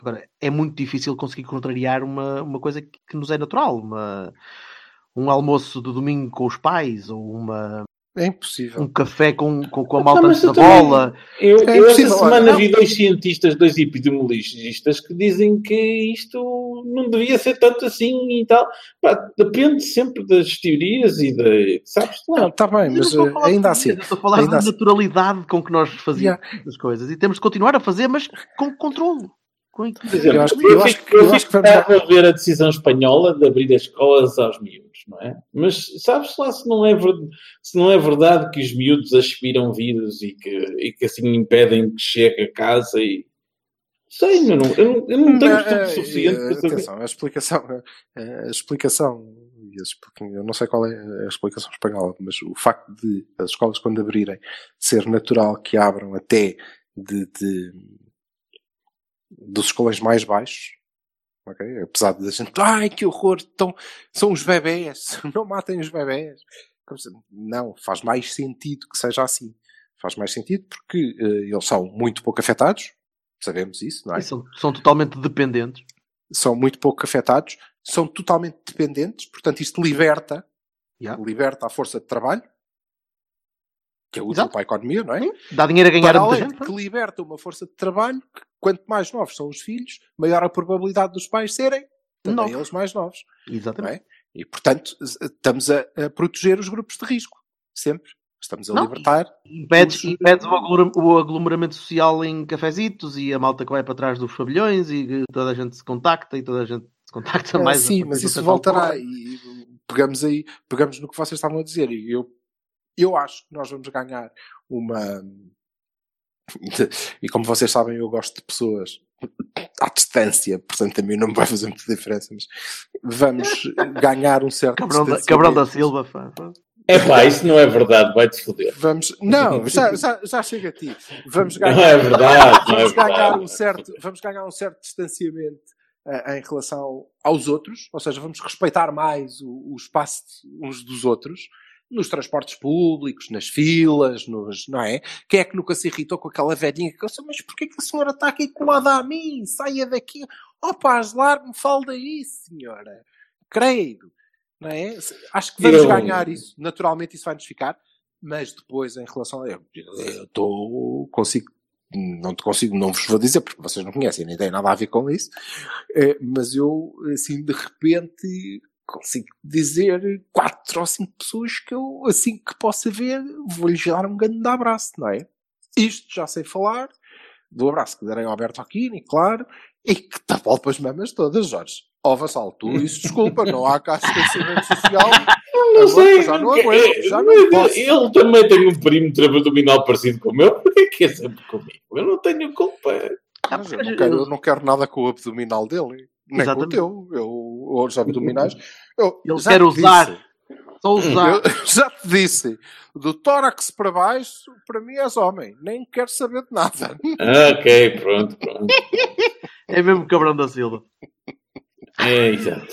agora, é muito difícil conseguir contrariar uma, uma coisa que, que nos é natural. Uma, um almoço de domingo com os pais ou uma, É impossível. um café com, com, com a malta antes da também- bola. Eu, É eu esta semana olha. vi dois cientistas, dois epidemiologistas, que dizem que isto não devia ser tanto assim e tal. Pá, depende sempre das teorias e da. Sabes lá. Não, está bem, Eu não mas eh, ainda assim. eu Estou a falar ainda da assim. naturalidade com que nós fazíamos Yeah. as coisas. E temos de continuar a fazer, mas com controle. Com exemplo, Eu acho que- eu, eu acho que- eu eu acho que vamos bravo a ver a decisão espanhola de abrir as escolas aos miúdos, não é? Mas sabes lá se não é, ver- se não é verdade que os miúdos aspiram vírus e que, e que assim impedem que chegue a casa e. Sei, eu não, eu não, eu não tenho estudo eh, suficiente eh, para saber. Atenção, a explicação, eh, a explicação eu não sei qual é a explicação espanhola, mas o facto de as escolas quando abrirem ser natural que abram até de, de- dos escolões mais baixos, ok? Apesar de a gente, ai que horror, então, são os bebés, não matem os bebés. Não, faz mais sentido que seja assim. Faz mais sentido porque eh, eles são muito pouco afetados, sabemos isso, não é? São, são totalmente dependentes. são muito pouco afetados, são totalmente dependentes, portanto isto liberta, Yeah. liberta a força de trabalho, que é útil Exato. para a economia, não é? Dá dinheiro a ganhar Para a muita gente. que liberta uma força de trabalho, que quanto mais novos são os filhos, maior a probabilidade dos pais serem também eles mais novos. Exatamente. é? E portanto estamos a, a proteger os grupos de risco, sempre. Estamos a Não, libertar. Impedes, os- impedes o, aglomera- o aglomeramento social em cafezitos e a malta que vai para trás dos pavilhões e toda a gente se contacta e toda a gente se contacta Ah, mais. sim, mas isso voltará e pegamos aí, pegamos no que vocês estavam a dizer e eu, eu acho que nós vamos ganhar uma e como vocês sabem eu gosto de pessoas à distância, portanto a mim não me vai fazer muita diferença, mas vamos ganhar um certo Cabrão da, distanciamento. Cabrão da Silva, fã. É pá, isso não é verdade, vai-te foder. Vamos, não, já, já, já chega a ti. Vamos ganhar, Não é verdade, não é vamos ganhar verdade. um certo, vamos ganhar um certo distanciamento eh, em relação aos outros, ou seja, vamos respeitar mais o, o espaço de- uns dos outros nos transportes públicos, nas filas, nos, não é? Quem é que nunca se irritou com aquela velhinha que disse, mas porquê que a senhora está aqui colada a mim? Saia daqui. Oh paz, largue-me, fale daí, senhora. Credo. Não é? Acho que vamos Eu- ganhar isso. Naturalmente isso vai-nos ficar. Mas depois, em relação a... Eu eu estou... Consigo... Não te consigo, não vos vou dizer, porque vocês não conhecem, nem têm nada a ver com isso. Eh, Mas eu, assim, de repente, consigo dizer quatro ou cinco pessoas que eu, assim que possa ver, vou-lhes dar um grande abraço, não é? Isto já sei falar, do abraço que darei ao Alberto Aquini, claro, e que tapalpa para as mamas todas, Jorge. Ó, Vassal, tu isso desculpa, não há cá distanciamento social. Não Agora, sei. já não aguento, já não posso. Ele também tem um perímetro abdominal parecido com o meu. Porquê que é sempre comigo? Eu não tenho culpa. Mas eu, não quero, eu não quero nada com o abdominal dele, nem Exatamente. com o teu. Eu, os abdominais. Eu Ele quer usar. disse, Só usar. Eu já te disse, do tórax para baixo, para mim és homem. Nem quero saber de nada. Ok, pronto, pronto. É mesmo Cabrão da Silva. É, exato.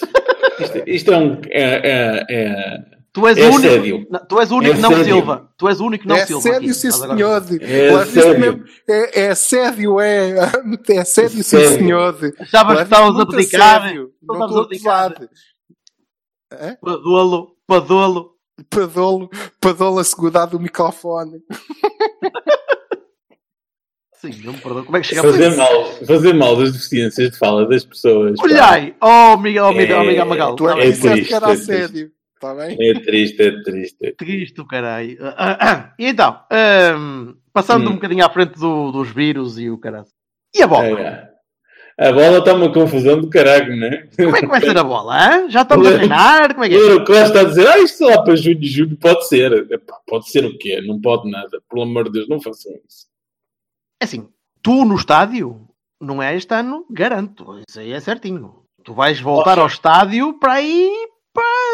Isto, isto é um. É, é, é, Tu és É o único. sério. Não, tu és o único É não sério. Silva. Tu és o único não é Silva. sério, aqui. sim, senhor. É isto sério. É, é sério, é. É sério, sim, Sério. senhor. Achavas que isto a sério. Não estavas a a. Hã? Padolo, Padolo. Padolo, padolo a segurar do microfone. Sim, não me perdoa. Como é que chegamos a fazer, isso? mal, fazer mal das deficiências de fala das pessoas. pá. Olhai! Oh, Miguel, oh, Miguel, oh, É, Miguel Magal. Tu é Tá que É triste, que era é assédio. Está bem? É triste, é triste. Triste, do caralho. Ah, ah, ah. E então, ahm, passando Hum. um bocadinho à frente do- dos vírus e o caralho. E a bola? É, é. A bola está uma confusão do caralho, não é? Como é que vai ser a bola? hã? Já estamos a treinar? Como é que O é? Euroclass está a dizer, ah, isto lá para junho e julho pode ser. Epá, pode ser o quê? Não pode nada. Pelo amor de Deus, não façam isso. É assim, tu no estádio, não é este ano, garanto. Isso aí é certinho. Tu vais voltar ao estádio para ir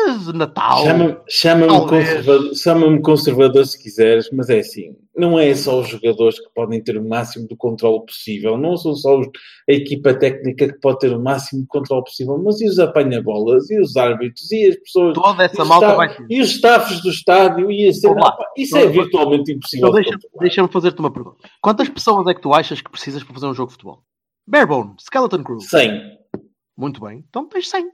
para Natal. Chama-me chama conservador, chama conservador se quiseres, mas é assim, não é só os jogadores que podem ter o máximo de controle possível, não são só os- a equipa técnica que pode ter o máximo de controle possível, mas e os apanha-bolas, e os árbitros, e as pessoas, Toda e essa os, malta sta- vai ser. e os staffs do estádio, e lá. Pá, isso é lá. virtualmente impossível Então deixa- controlar. deixa-me fazer-te uma pergunta. Quantas pessoas é que tu achas que precisas para fazer um jogo de futebol? Barebone, Skeleton Crew. 100. Muito bem. Então tens 100.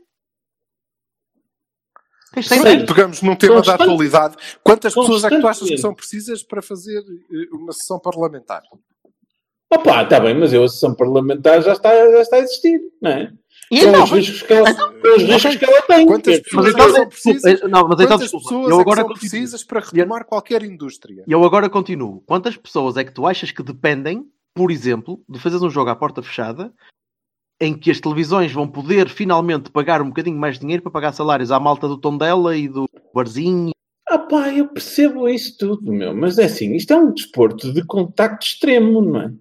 Tens 100. Cem. Pegamos num tema da atualidade. Quantas pessoas é que tu achas que são precisas para fazer eh, uma sessão parlamentar? Opa, está bem, mas eu, a sessão parlamentar já está, já está a existir, não é? E São então, os riscos que ela, são os riscos que ela tem. Quantas pessoas mas é que então, são precisas? desculpa, não, mas então desculpa. pessoas Eu é que agora são continuo. precisas para retomar qualquer indústria? Eu agora continuo. Quantas pessoas é que tu achas que dependem, por exemplo, de fazeres um jogo à porta fechada em que as televisões vão poder finalmente pagar um bocadinho mais de dinheiro para pagar salários à malta do Tondela e do Barzinho? Ah pá, eu percebo isso tudo, meu. Mas é assim, isto é um desporto de contacto extremo, não é?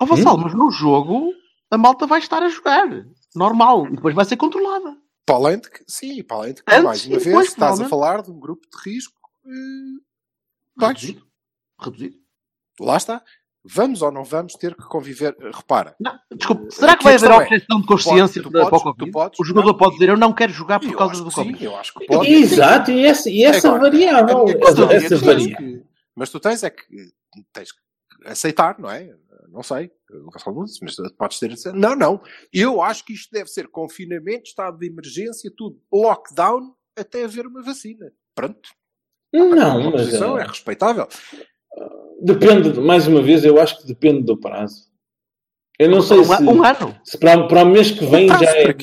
Ó Vassal, mas no jogo a malta vai estar a jogar. Normal. E depois vai ser controlada. Para além de que, sim, para além de que, Antes, mais uma sim, vez, estás a provavelmente. falar de um grupo de risco eh, baixo. Reduzido. Reduzido. Lá está. Vamos ou não vamos ter que conviver? eh, Repara, Não, desculpe, Eh, será que vai a haver é, objeção de consciência podes- para o tu Covid? podes- O jogador não, pode dizer eu não quero jogar por causa do Covid. sim, eu acho que pode. Exato, e essa, e essa Agora, a variável, minha questão essa, é tens variável. que- Mas tu tens é que tens que aceitar, não é? Não sei, mas podes ter dizer, não, não, eu acho que isto deve ser confinamento, estado de emergência, tudo, lockdown, até haver uma vacina. Pronto. Não, a mas posição eh, é respeitável. Depende, de- mais uma vez, eu acho que depende do prazo. Eu não sei um, se, um ano. se para, para o mês que vem já é.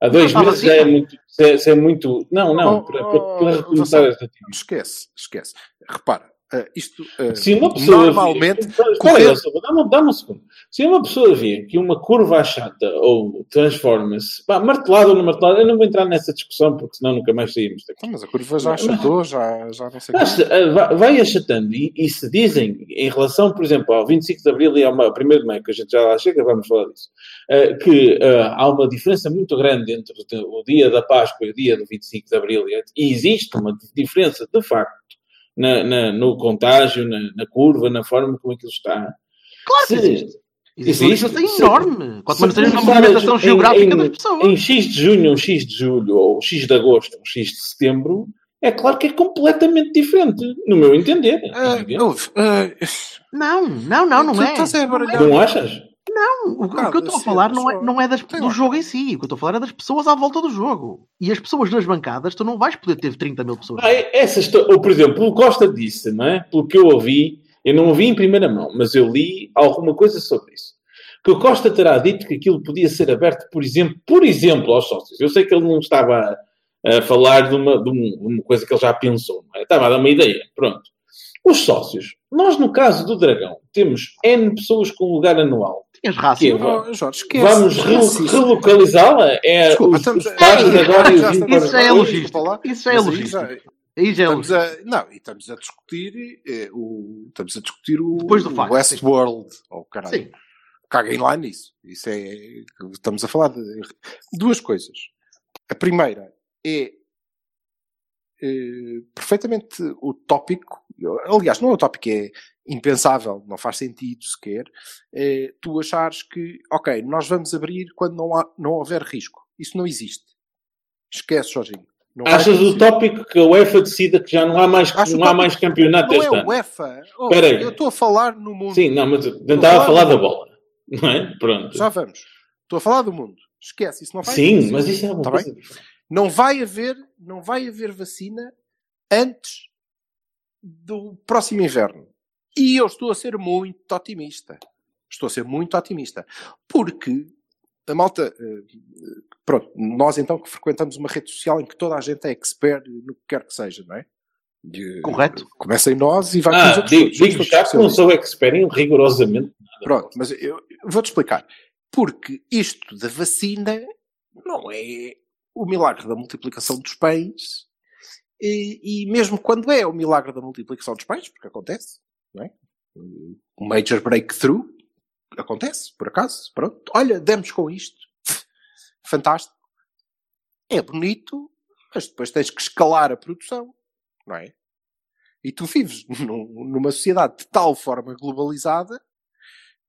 Há dois Não, meses já é muito. Se é, se é muito não, não, Oh, para, para, para recomeçar esta. Esquece, esquece. Repara, eh, isto eh, Se uma pessoa normalmente vê, correr- Silva, dá-me um segundo. Se uma pessoa vê que uma curva achata ou transforma-se, pá, martelada ou não martelada, eu não vou entrar nessa discussão porque senão nunca mais saímos daqui. Então, mas a curva já achatou, já, já não sei o Mas, quê. eh, vai- achatando e, e se dizem, em relação, por exemplo, ao 25 de Abril e ao 1 de Maio, que a gente já lá chega, vamos falar disso, eh, que há uma diferença muito grande entre o, dia da Páscoa e o dia do 25 de Abril, e existe uma diferença, de facto, na, na- no contágio, na, na curva, na forma como aquilo está. Claro que Se- existe. Existe uma existe. diferença Se- enorme. Quanto seja na começar movimentação geográfica em- das pessoas. Em X de junho, ou X de julho, ou X de agosto, ou X de setembro, é claro que é completamente diferente, no meu entender. Ouve, ah, Não, não, não, não é. estás a baralhar. Não achas? Não, o, que- o que eu estou a falar não é, não é das- do lá. jogo em si. O que eu estou a falar é das pessoas à volta do jogo. E as pessoas nas bancadas, tu não vais poder ter 30 mil pessoas. Ah, é- essa histó- ou, por exemplo, o Costa disse, não é? Pelo que eu ouvi, eu não ouvi em primeira mão, mas eu li alguma coisa sobre isso. Que o Costa terá dito que aquilo podia ser aberto, por exemplo, por exemplo, aos sócios. Eu sei que ele não estava a, a falar de uma, de um- de uma coisa que ele já pensou, não é? estava a dar uma ideia. Pronto. Os sócios. Nós, no caso do Dragão, temos N pessoas com lugar anual. Oh, Jorge, esquece. Vamos re- relocalizá-la? É Desculpa, os, estamos os agora e os Isso é lá, Isso é já é Estamos a, não, e estamos a discutir eh, o, estamos a discutir o, Depois do o Westworld. Oh, caralho. Sim. Caguem lá nisso. Isso é, estamos a falar de duas coisas. A primeira é eh, perfeitamente utópico. Aliás, não é utópico, é impensável, não faz sentido sequer. eh, tu achares que, ok, nós vamos abrir quando não, há, não houver risco. Isso não existe. Esquece, Jorginho. Não Achas utópico que a UEFA decida que já não há mais, Acho não há mais campeonato Não este é ano? UEFA. Oh, eu estou a falar no mundo. Sim, não, mas tentava Estou falar a da bola. Não é? Pronto. Já vamos. Estou a falar do mundo. Esquece, isso não vai Sim, mas isso é uma Tá coisa bem? Não vai haver, não vai haver vacina antes do próximo inverno. E eu estou a ser muito otimista. Estou a ser muito otimista. Porque a malta, eh, pronto, nós então que frequentamos uma rede social em que toda a gente é expert no que quer que seja, não é? E, eh, Correto. Começa em nós e vai para os Ah, outros digo, todos. digo já que não sou expert em rigorosamente nada. Pronto, mas eu, eu vou-te explicar. Porque isto da vacina não é o milagre da multiplicação dos pães. E, e mesmo quando é o milagre da multiplicação dos pães, porque acontece, não é? Um major breakthrough, acontece, por acaso. Pronto. Olha, demos com isto. Fantástico. É bonito, mas depois tens que escalar a produção, não é? E tu vives num- numa sociedade de tal forma globalizada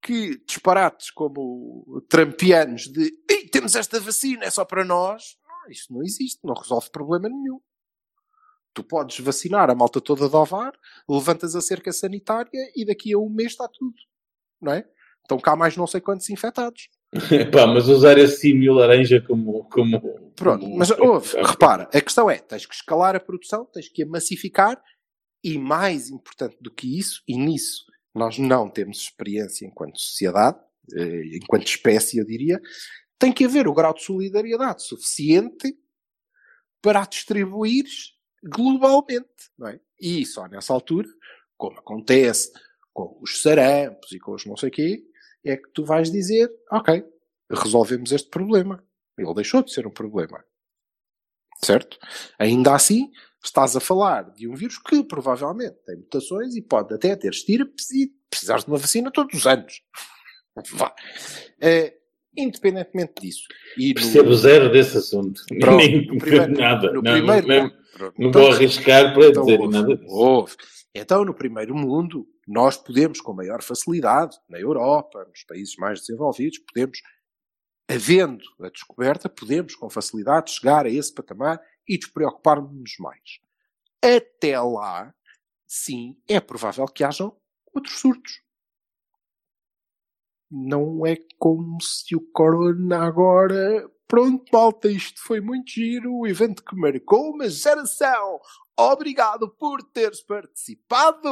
que disparates como trampianos de "Ei, temos esta vacina, é só para nós. Não, isto não existe, não resolve problema nenhum. Tu podes vacinar a malta toda de Ovar, levantas a cerca sanitária e daqui a um mês está tudo. Não é? Então cá mais não sei quantos infectados. Pá, mas usar esse símio laranja como. como Pronto, como- mas ouve, repara, a questão é, tens que escalar a produção, tens que a massificar e mais importante do que isso, e nisso nós não temos experiência enquanto sociedade, eh, enquanto espécie, eu diria, tem que haver o grau de solidariedade suficiente para a distribuir globalmente, não é? E só nessa altura, como acontece com os sarampos e com os não sei quê, é que tu vais dizer, ok, resolvemos este problema. Ele deixou de ser um problema. Certo? Ainda assim, estás a falar de um vírus que provavelmente tem mutações e pode até ter estirpes e precisares de uma vacina todos os anos. Vá. Eh, independentemente disso. E no- Percebo zero desse assunto. Pronto, Nem no primeiro- nada. no não, primeiro não, mundo. Não Então, vou arriscar para então dizer ouve, nada disso. ouve. Então, no primeiro mundo, nós podemos, com maior facilidade, na Europa, nos países mais desenvolvidos, podemos, havendo a descoberta, podemos, com facilidade, chegar a esse patamar e despreocupar-nos mais. Até lá, sim, é provável que hajam outros surtos. Não é como se o Corona agora. Pronto, malta, isto foi muito giro. O evento que marcou uma geração. Obrigado por teres participado.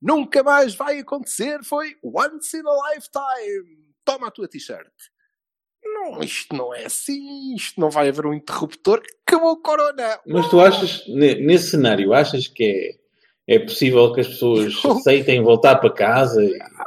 Nunca mais vai acontecer. Foi once in a lifetime. Toma a tua t-shirt. Não, isto não é assim. Isto não vai haver um interruptor. Acabou o Corona. Mas tu achas, ne- nesse cenário, achas que é, é possível que as pessoas aceitem voltar para casa?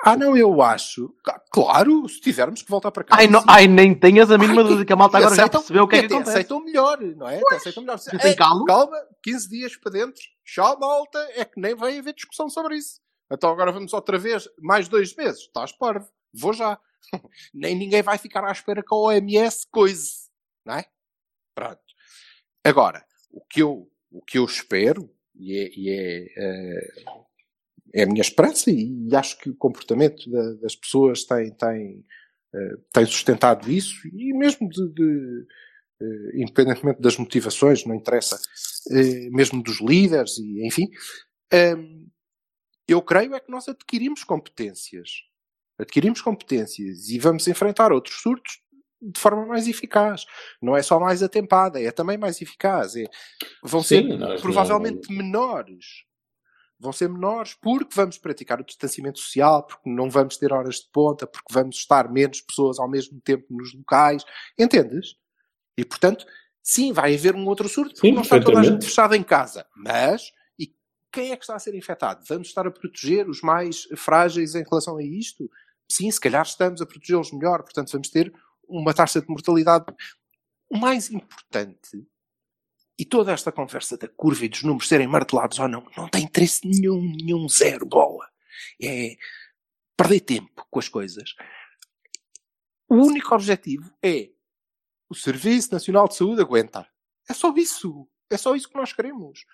Ah, não, eu acho. Claro, se tivermos que voltar para casa. Ai, não, ai, nem tenhas a mínima dúvida que a malta agora já aceitam- percebeu o que é que acontece. aceitam melhor, não é? Aceitam melhor. Já tem É, calo? calma, 15 dias para dentro. Tchau, malta. É que nem vai haver discussão sobre isso. Então agora vamos outra vez, mais dois meses. Estás parvo. Vou já. nem ninguém vai ficar à espera que a OMS coise. Não é? Pronto. Agora, o que eu, o que eu espero, e é, e é, eh, é a minha esperança, e acho que o comportamento da- das pessoas tem, tem, eh, tem sustentado isso, e mesmo de, de, eh, independentemente das motivações, não interessa, mesmo dos líderes, e enfim, ehm, eu creio é que nós adquirimos competências. Adquirimos competências e vamos enfrentar outros surtos de forma mais eficaz. Não é só mais atempada, é também mais eficaz. É- vão Sim, ser provavelmente menores. Vão ser menores porque vamos praticar o distanciamento social, porque não vamos ter horas de ponta, porque vamos estar menos pessoas ao mesmo tempo nos locais. Entendes? E portanto, sim, vai haver um outro surto porque Sim, não está toda a gente fechada em casa. Mas, e quem é que está a ser infectado? Vamos estar a proteger os mais frágeis em relação a isto? Sim, se calhar estamos a protegê-los melhor, portanto vamos ter uma taxa de mortalidade. O mais importante, e toda esta conversa da curva e dos números serem martelados ou não, não tem interesse nenhum, nenhum zero bola. É perder tempo com as coisas. O único objetivo é o Serviço Nacional de Saúde aguentar. É só isso. É só isso que nós queremos.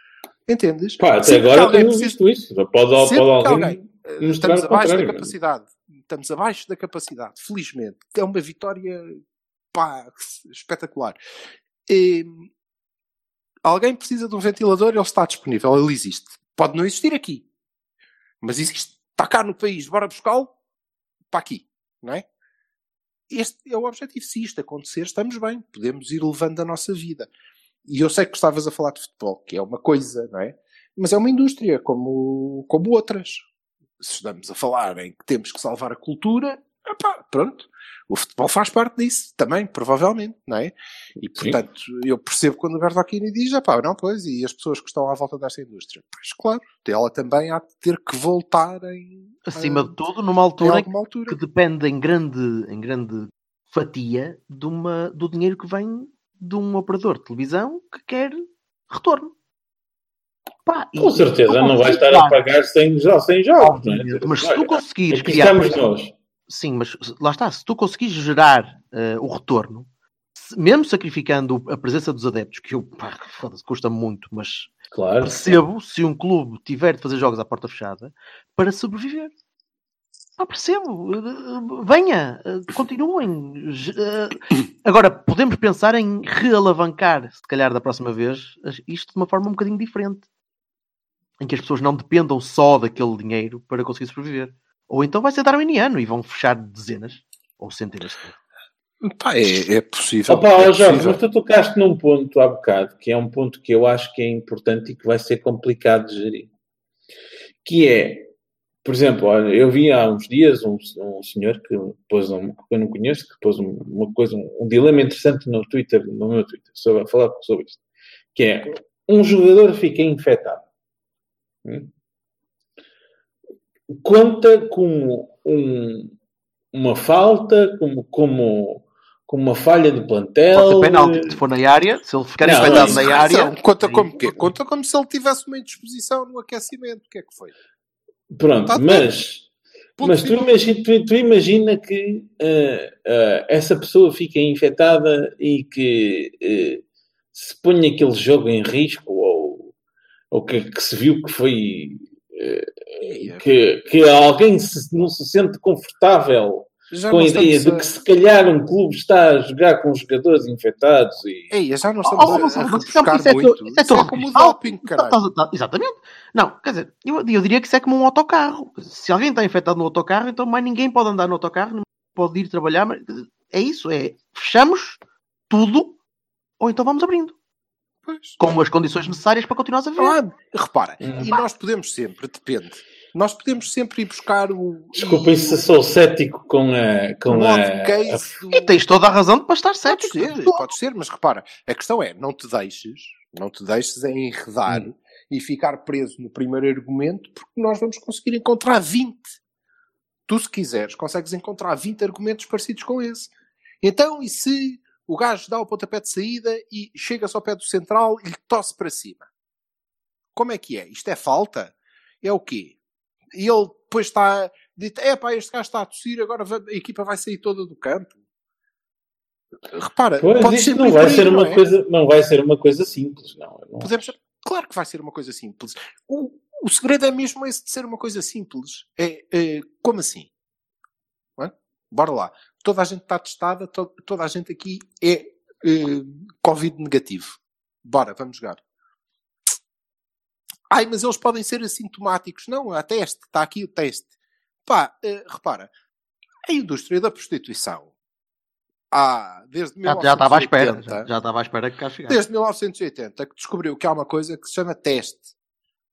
Entendes? Pá, até Sempre agora temos precisa- visto isso. Pode, pode alguém alguém, eh, mostrar estamos abaixo da contrário. capacidade. Estamos abaixo da capacidade, felizmente. É uma vitória pá, espetacular. E, alguém precisa de um ventilador, ele está disponível, ele existe. Pode não existir aqui, mas existe. Está cá no país, bora buscá-lo para aqui, não é? Este é o objetivo. Se isto acontecer, estamos bem, podemos ir levando a nossa vida. E eu sei que estavas a falar de futebol, que é uma coisa, não é? Mas é uma indústria, como, como outras. Se estamos a falar em que temos que salvar a cultura, epá, pronto. O futebol faz parte disso também, provavelmente, não é? E portanto, eu percebo quando o Bertolini diz, epá, não, pois, e as pessoas que estão à volta desta indústria. Pois claro, ela também há de ter que voltar em. Acima em- de tudo, numa altura altura. que depende em grande, em grande fatia de uma, do dinheiro que vem de um operador de televisão que quer retorno. Pá, Com e certeza, não vai conseguires estar a pagar 100, jo- 100 jogos. Não é? Mas se tu conseguires criar. estamos nós. Sim, mas lá está. Se tu conseguires gerar eh, o retorno, se- mesmo sacrificando a presença dos adeptos, que eu pá, custa muito, mas Claro. percebo se um clube tiver de fazer jogos à porta fechada para sobreviver. Pá, percebo. Eh, Venha, eh, continuem. Ge- eh, Agora, podemos pensar em realavancar, se calhar da próxima vez, isto de uma forma um bocadinho diferente. Em que as pessoas não dependam só daquele dinheiro para conseguir sobreviver. Ou então vai ser darwiniano e vão fechar dezenas ou centenas. Pá, é, é possível. Opa, é Jorge, possível. mas tu tocaste num ponto há bocado, que é um ponto que eu acho que é importante e que vai ser complicado de gerir. Que é, por exemplo, eu vi há uns dias um, um senhor que pôs um, que eu não conheço, que pôs um- uma coisa, um, um dilema interessante no Twitter, no meu Twitter, sobre, a falar sobre isto. Que é, um jogador fica infectado. Hum? Conta como um, uma falta, como, como, como uma falha de plantel. Ser penalti. Se for na área, se ele ficar isso- na área. Não, conta como quê? Conta como se ele tivesse uma indisposição no aquecimento. O que é que foi? Pronto, Tá mas Mas tu imagina, tu, tu imagina que eh, eh, essa pessoa fica infectada e que eh, se põe aquele jogo em risco ou que, que se viu que foi eh, que, que alguém se- não se sente confortável Já com a ideia de que se calhar um clube está a jogar com jogadores infectados e Ei, já não Oh, estamos oh, a, a isso é- rebuscar isso é muito. isso é Isso é como o doping, caralho. Exatamente. Não, quer dizer, eu, eu diria que isso é como um autocarro. Se alguém está infectado no autocarro, então mais ninguém pode andar no autocarro, não pode ir trabalhar. Mas é isso, é fechamos tudo ou então vamos abrindo. Pois. Com as condições necessárias para continuar a viver. Ah, repara, Hum. e nós podemos sempre, depende, nós podemos sempre ir buscar o. desculpem se sou cético com a com a, a- case do- E tens toda a razão para estar Pode cético. ser, pode ser, mas repara, a questão é, não te deixes, não te deixes em enredar Hum. e ficar preso no primeiro argumento, porque nós vamos conseguir encontrar 20. Tu, se quiseres, consegues encontrar 20 argumentos parecidos com esse. Então, e se o gajo dá o pontapé de saída e chega-se ao pé do central e lhe tosse para cima? Como é que é? Isto é falta? É o quê? E ele depois está... É pá, este gajo está a tossir, agora a equipa vai sair toda do campo. Repara, Pois, pode isto não vai ser não uma é? coisa não vai ser uma coisa simples não, não. Podemos... Claro que vai ser uma coisa simples. O, o segredo é mesmo esse de ser uma coisa simples. É, é, como assim? É? Bora lá. Toda a gente está testada, to- toda a gente aqui é eh, Covid negativo. Bora, vamos jogar. Ai, mas eles podem ser assintomáticos. Não, há teste. Está aqui o teste. Pá, eh, repara. A indústria da prostituição há, desde Já, já estava à 1980, espera. Já, já estava à espera que cá chegasse. desde 1980 que descobriu que há uma coisa que se chama teste.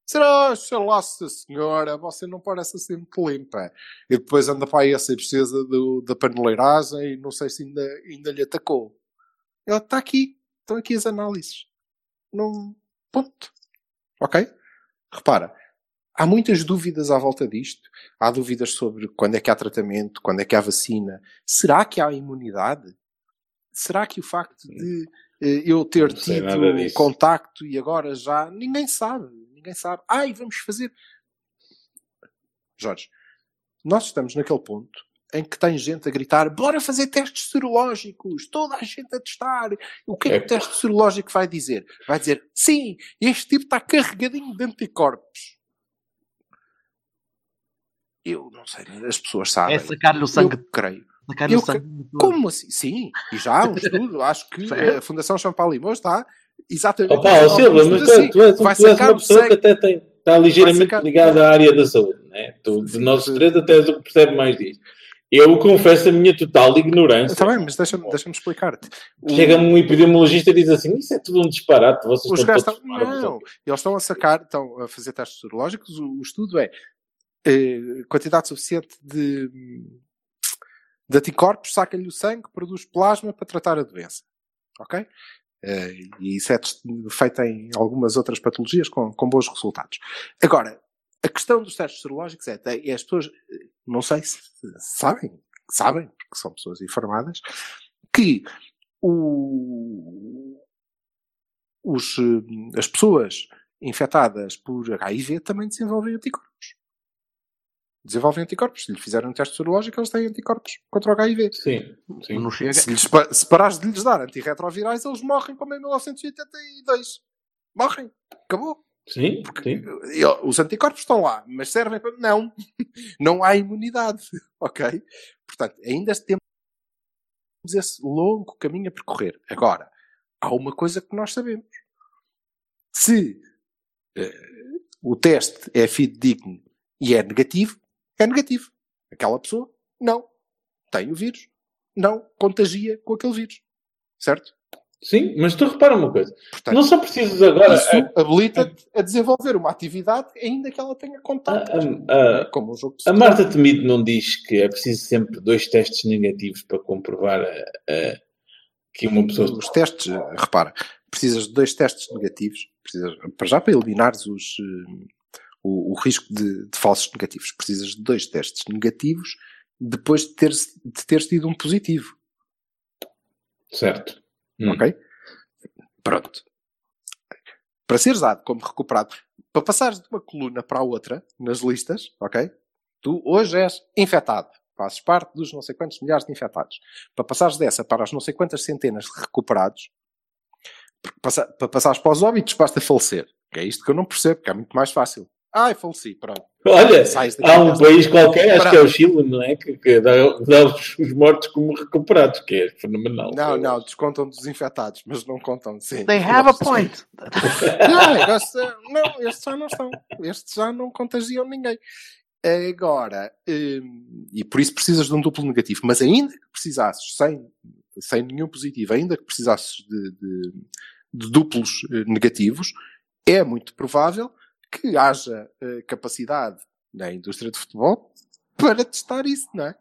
Será, sei lá, se senhora, você não parece assim muito limpa. E depois anda para aí essa princesa do, da paneleiragem e não sei se ainda, ainda lhe atacou. Ela está aqui. Estão aqui as análises. Não. Ponto. Ok? Repara. Há muitas dúvidas à volta disto. Há dúvidas sobre quando é que há tratamento, quando é que há vacina. Será que há imunidade? Será que o facto de eh, eu ter tido contacto e agora já. Ninguém sabe. Ninguém sabe. Ai, vamos fazer. Jorge, nós estamos naquele ponto em que tem gente a gritar: bora fazer testes serológicos, toda a gente a testar. O que é que É. o teste serológico vai dizer? Vai dizer: sim, este tipo está carregadinho de anticorpos. Eu não sei, as pessoas sabem. É sacar-lhe o sangue. Eu creio. Eu o sangue. Como assim? Sim, e já há um estudo, acho que a Fundação Champal Limão está exatamente. Opa, ó, Silva, mas tu, assim, tu és, tu és uma pessoa que até tem, está ligeiramente ligada à área da saúde, né? Tu, de nós três até és o que percebe mais disso. Eu confesso a minha total ignorância. Está bem, mas deixa-me deixa explicar-te. Chega-me um epidemiologista e diz assim: Isso é tudo um disparate, vocês Os estão todos estão. Não, eles estão a sacar, estão a fazer testes serológicos. O, o estudo é eh, quantidade suficiente de, de anticorpos, saca-lhe o sangue, produz plasma para tratar a doença. Ok? Eh, e isso é feito em algumas outras patologias com, com bons resultados. Agora, a questão dos testes serológicos é, é as pessoas, eh, não sei se sabem, sabem, porque são pessoas informadas, que o, os, eh, as pessoas infectadas por HIV também desenvolvem anticorpos. Desenvolvem anticorpos. Se lhe fizerem um teste serológico, eles têm anticorpos contra o HIV. Sim, sim. Não chega. Se, lhes, se parares de lhes dar antirretrovirais, eles morrem como em 1982. Morrem. Acabou. Sim, sim. E, ó, Os anticorpos estão lá, mas servem para. Não. Não há imunidade. Ok? Portanto, ainda temos esse longo caminho a percorrer. Agora, há uma coisa que nós sabemos. Se eh, o teste é fidedigno e é negativo, é negativo. Aquela pessoa não tem o vírus, não contagia com aquele vírus. Certo? Sim, mas tu repara uma coisa: Portanto, não só precisas agora. isso habilita-te a desenvolver uma atividade ainda que ela tenha contato. a- a- como um jogo A. Marta Temido não diz que é preciso sempre dois testes negativos para comprovar a- a- que uma pessoa. Os testes, repara, precisas de dois testes negativos, precisas, para já para eliminares os, eh, o, o risco de, de falsos negativos, precisas de dois testes negativos depois de teres, de teres tido um positivo, Certo. Hum. ok? Pronto. Para seres dado como recuperado, para passares de uma coluna para a outra, nas listas, ok? Tu hoje és infectado. Fazes parte dos não sei quantos milhares de infectados. Para passares dessa para as não sei quantas centenas de recuperados, para passares para os óbitos, basta falecer. É isto que eu não percebo, que é muito mais fácil. Ai, faleci, pronto. Olha, há um país qualquer, acho que é o Chile, não é? Que, que dá, dá os, os mortos como recuperados, que é fenomenal. Não, não, descontam dos infectados, mas não contam, sim. They have a point. Não, estes, não, estes já não estão. Estes já não contagiam ninguém. Agora, hum, e por isso precisas de um duplo negativo, mas ainda que precisasses, sem, sem nenhum positivo, ainda que precisasses de, de- de duplos eh, negativos, é muito provável que haja eh, capacidade na indústria de futebol para testar isso, não é?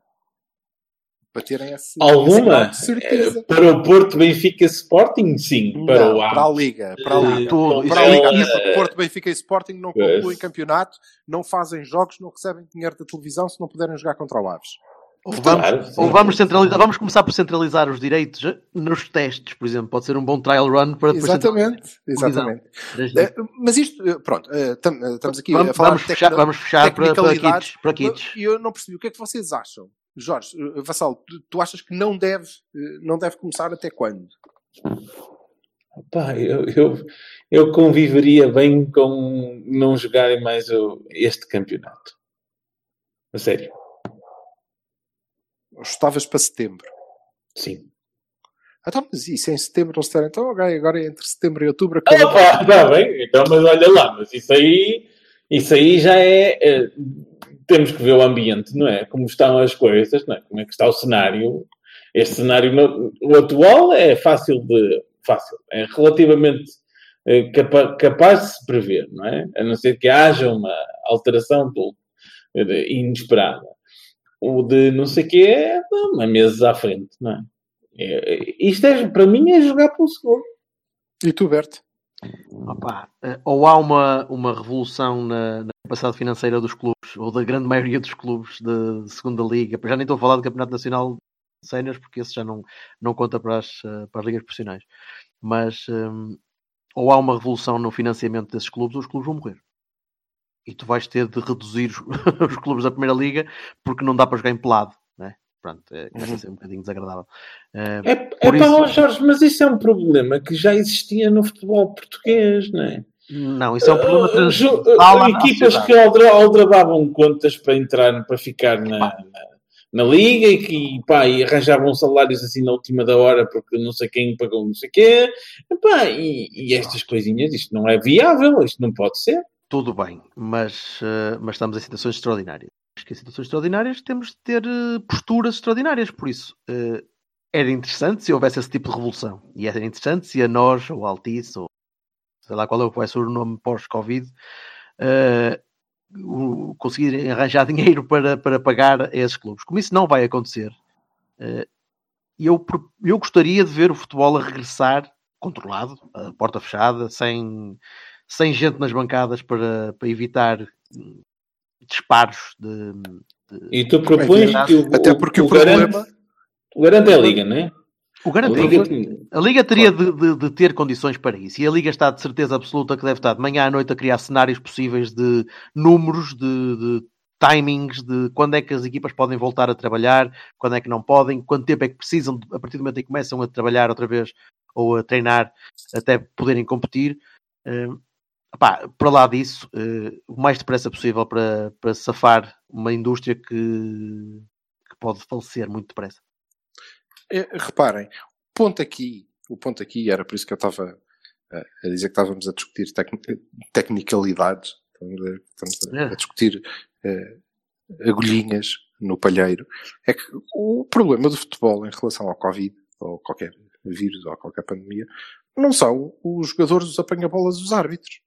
Para terem esse Alguma? de certeza. Eh, Para o Porto, Benfica, Sporting, sim. Para Não, o A. para a Liga, para a Eh, Liga. tudo. Para a Liga, Isso- até porque Porto, Benfica e Sporting não Pois. concluem campeonato, não fazem jogos, não recebem dinheiro da televisão se não puderem jogar contra o Aves. Ou Claro, vamos, sim. ou vamos centralizar, vamos começar por centralizar os direitos nos testes, por exemplo. Pode ser um bom trial run para depois Exatamente, exatamente. centralizar. Eh, Mas isto, eh, pronto, eh, tam- eh, estamos aqui Vamos, a falar vamos de fechar, vamos fechar para, para kits. Para kits. E eu não percebi, o que é que vocês acham? Jorge, eh, Vassal, tu, tu achas que não deve, eh, não deve começar até quando? Pá, eu, eu, eu conviveria bem com não jogarem mais o- este campeonato. A sério. Estavas para setembro. Sim. Então, mas isso em setembro eles disseram, então ok, agora entre setembro e outubro Ah, pá, tá bem, então, mas olha lá, mas isso aí, isso aí já é, é, Temos que ver o ambiente, não é? Como estão as coisas, não é? Como é que está o cenário. Este cenário, o atual, é fácil de. Fácil. É relativamente eh, capa- capaz de se prever, não é? A não ser que haja uma alteração de- inesperada. O de não sei o que é é meses à frente, não é? É- é- isto é, para mim é jogar pelo seguro. E tu, Berto? Opa, eh, ou há uma, uma revolução na, na capacidade financeira dos clubes, ou da grande maioria dos clubes de, de segunda liga. Já nem estou a falar do Campeonato Nacional de Séniores, porque esse já não, não conta para as, eh, para as ligas profissionais. Mas hum, ou há uma revolução no financiamento desses clubes, ou os clubes vão morrer. E tu vais ter de reduzir os, os clubes da Primeira Liga porque não dá para jogar em pelado. Né? Pronto, é, a ser um bocadinho desagradável. Eh, É, é Por pá, isso- ó Jorge, mas isso é um problema que já existia no futebol português, não é? não, isso é um problema Uh, jo- transversal uh, equipas que aldra- aldrabavam contas para entrar, para ficar na, na, na liga e que pá, e arranjavam salários assim na última da hora porque não sei quem pagou não sei quê. Epá, e, e estas coisinhas, isto não é viável, isto não pode ser. Tudo bem, mas, eh, mas estamos em situações extraordinárias. Acho que em situações extraordinárias temos de ter eh, posturas extraordinárias, por isso eh, era interessante se houvesse esse tipo de revolução. E era interessante se a nós, ou a Altice, ou sei lá qual é o- vai ser o nome pós-Covid, o- conseguirem arranjar dinheiro para, para pagar a esses clubes. Como isso não vai acontecer, eu, eu gostaria de ver o futebol a regressar controlado, a porta fechada, sem, sem gente nas bancadas para, para evitar disparos de, de- E tu propões que o, Até porque o, garante, problema. o garante é a liga, não é? O A garante liga, A Liga teria de, de- de ter condições para isso. E a Liga está de certeza absoluta que deve estar de manhã à noite a criar cenários possíveis de números, de, de timings, de quando é que as equipas podem voltar a trabalhar, quando é que não podem, quanto tempo é que precisam, de- a partir do momento em que começam a trabalhar outra vez ou a treinar, até poderem competir. Eh, Epá, para lá disso, eh, o mais depressa possível para, para safar uma indústria que, que pode falecer muito depressa. É, reparem, o ponto aqui, o ponto aqui era por isso que eu estava eh, a dizer que estávamos a discutir tecni- tecnicalidades, estamos a, É. a discutir eh, agulhinhas no palheiro. É que o problema do futebol em relação ao Covid, ou qualquer vírus, ou qualquer pandemia, não são os jogadores, os apanha-bolas, os árbitros.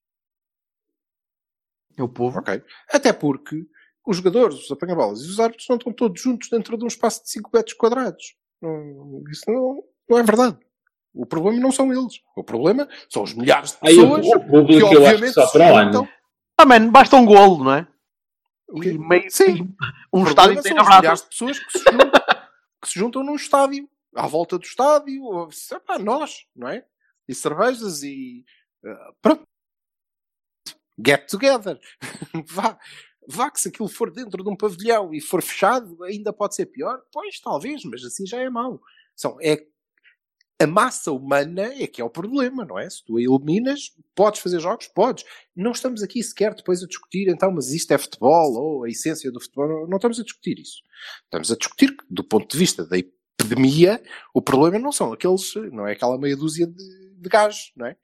É o povo. Ok? Até porque os jogadores, os apanha-bolas e os árbitros não estão todos juntos dentro de um espaço de 5 metros quadrados. Não- isso não, não é verdade. O problema não são eles. O problema são os milhares de Aí o, pessoas o público eu acho que obviamente só juntam. Ah, man, basta um golo, não é? E meio, Sim. um O estádio problema inteiro são os milhares de pessoas que se juntam, que se juntam num estádio, à volta do estádio, ou, epá, nós, não é? E cervejas e eh, pronto. Get together. Vá. Vá que se aquilo for dentro de um pavilhão e for fechado, ainda pode ser pior? Pois, talvez, mas assim já é mau. São, é, a massa humana é que é o problema, não é? Se tu a eliminas, podes fazer jogos? Podes. Não estamos aqui sequer depois a discutir, então, mas isto é futebol, ou a essência do futebol. Não estamos a discutir isso. Estamos a discutir que, do ponto de vista da epidemia, o problema não são aqueles, não é aquela meia dúzia de, de gajos, não é?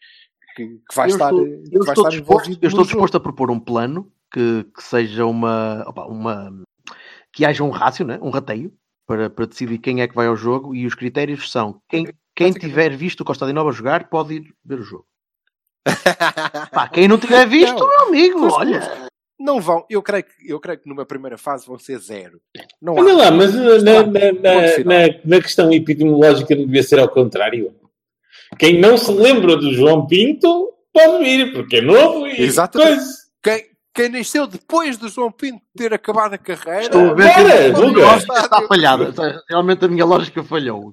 Que, que vai Eu estar, estou, que eu vai estou estar disposto, envolvido eu estou no jogo. disposto a propor um plano que, que seja uma, opa, uma. que haja um rácio, né? um rateio, para, para decidir quem é que vai ao jogo e os critérios são quem, quem tiver visto o Costa de Nova jogar pode ir ver o jogo. Pá, quem não tiver visto, Não, meu amigo, mas- olha. Não vão, eu creio, que, eu creio que numa primeira fase vão ser zero. Não Olha há. lá, mas na, na, na, na- na questão epidemiológica não devia ser ao contrário. Quem não se lembra do João Pinto pode vir, porque é novo e Exatamente. coisa. Quem, quem nasceu depois do João Pinto ter acabado a carreira. Estou a ver Bora, que a minha lógica está falhada. Realmente a minha lógica falhou.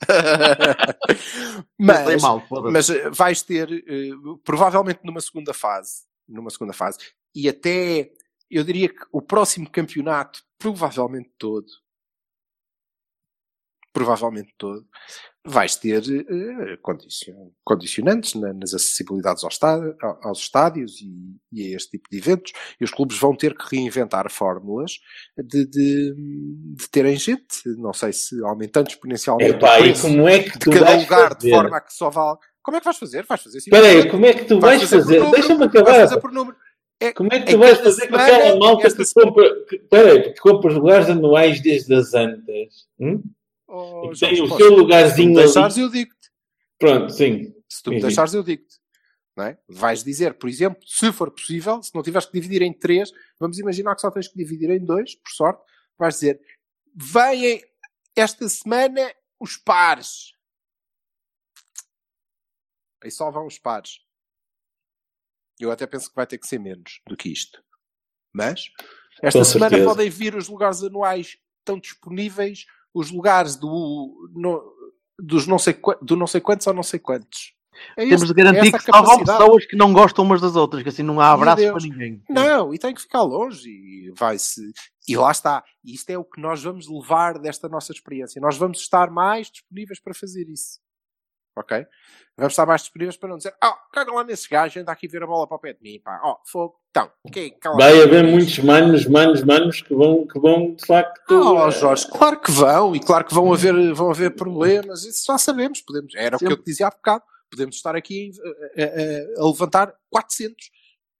mas, mal, mas eh, vais ter eh, provavelmente numa segunda fase, numa segunda fase, e até eu diria que o próximo campeonato, provavelmente todo, provavelmente todo, vais ter condicion- condicionantes na- nas acessibilidades ao estádio- ao- aos estádios e, e a este tipo de eventos, e os clubes vão ter que reinventar fórmulas de, de, de terem gente, não sei se aumentando exponencialmente Epá, o preço como é que de tu cada vais lugar, de fazer? forma a que só vale. Como é que vais fazer? Vais fazer Espera aí, como é que tu vais vais fazer fazer? Deixa-me vais acabar. fazer por número. É, Como é que em tu vais cada fazer com aquela malta que compra, que, peraí, que compra lugares anuais desde as antas? Hum? Oh, tem Jorge, o posso- seu Se tu lugarzinho me deixares, ali. eu digo-te. Pronto, sim. Se tu me Sim, deixares, eu digo-te. Não é? Vais dizer, por exemplo, se for possível, se não tiveres que dividir em três, vamos imaginar que só tens que dividir em dois, por sorte, vais dizer, vêm esta semana os pares. Aí só vão os pares. Eu até penso que vai ter que ser menos do que isto. Mas, esta Com semana certeza. podem vir os lugares anuais estão disponíveis, os lugares do, no- dos não sei, do não sei quantos ou não sei quantos. É Temos este- de garantir essa que capacidade. pessoas que não gostam umas das outras, que assim não há Deus. para ninguém. Não, e tem que ficar longe e vai-se. E lá está. E isto é o que nós vamos levar desta nossa experiência. Nós vamos estar mais disponíveis para fazer isso. Ok? Vamos estar mais disponíveis para não dizer, oh, caga lá nesse gajo, anda aqui ver a bola para o pé de mim, pá. Oh, fogo. Então, quem cala Vai haver muitos manos, manos, manos que vão, que vão de facto. Oh, eh, Jorge, claro que vão, e claro que vão haver, vão haver problemas, isso já sabemos. Podemos, era o que eu te dizia há bocado. Podemos estar aqui a, a- a levantar 400.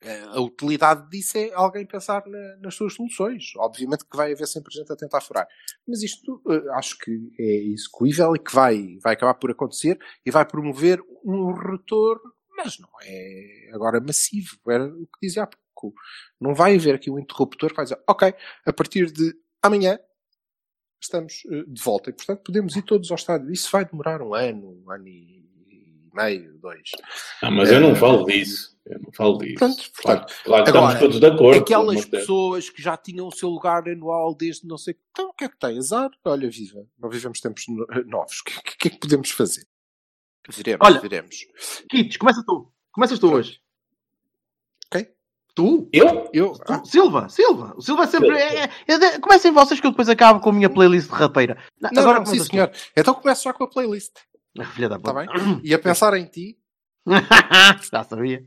Eh, A utilidade disso é alguém pensar na- nas suas soluções. Obviamente que vai haver sempre gente a tentar furar. Mas isto eh, acho que é execuível e que vai, vai acabar por acontecer e vai promover um retorno, mas não é agora massivo. Era o que dizia há pouco. Não vai haver aqui um interruptor que vai dizer, ok, a partir de amanhã estamos eh, de volta e, portanto, podemos ir todos ao estádio. Isso vai demorar um ano, um ano e meio, dois. Ah, mas eu não falo disso. Eu não falo disso. Claro, portanto, claro estamos agora, todos de acordo. Aquelas pessoas que já tinham o seu lugar anual desde não sei. Então, o que é que tem? Azar? Olha, viva. Não vivemos tempos no- novos. O que, que- que é que podemos fazer? Viremos, Olha. viremos. Kits, começa tu. Começas tu hoje. Ok. Tu? Eu? Eu? Tu? Ah, Silva, Silva. O Silva é sempre. É, é, é, comecem vocês que eu depois acabo com a minha playlist de rateira. Não, não, agora não, sim, senhor. Então começo já com a playlist. Filha da Está puta. bem? E a pensar em ti, Já sabia.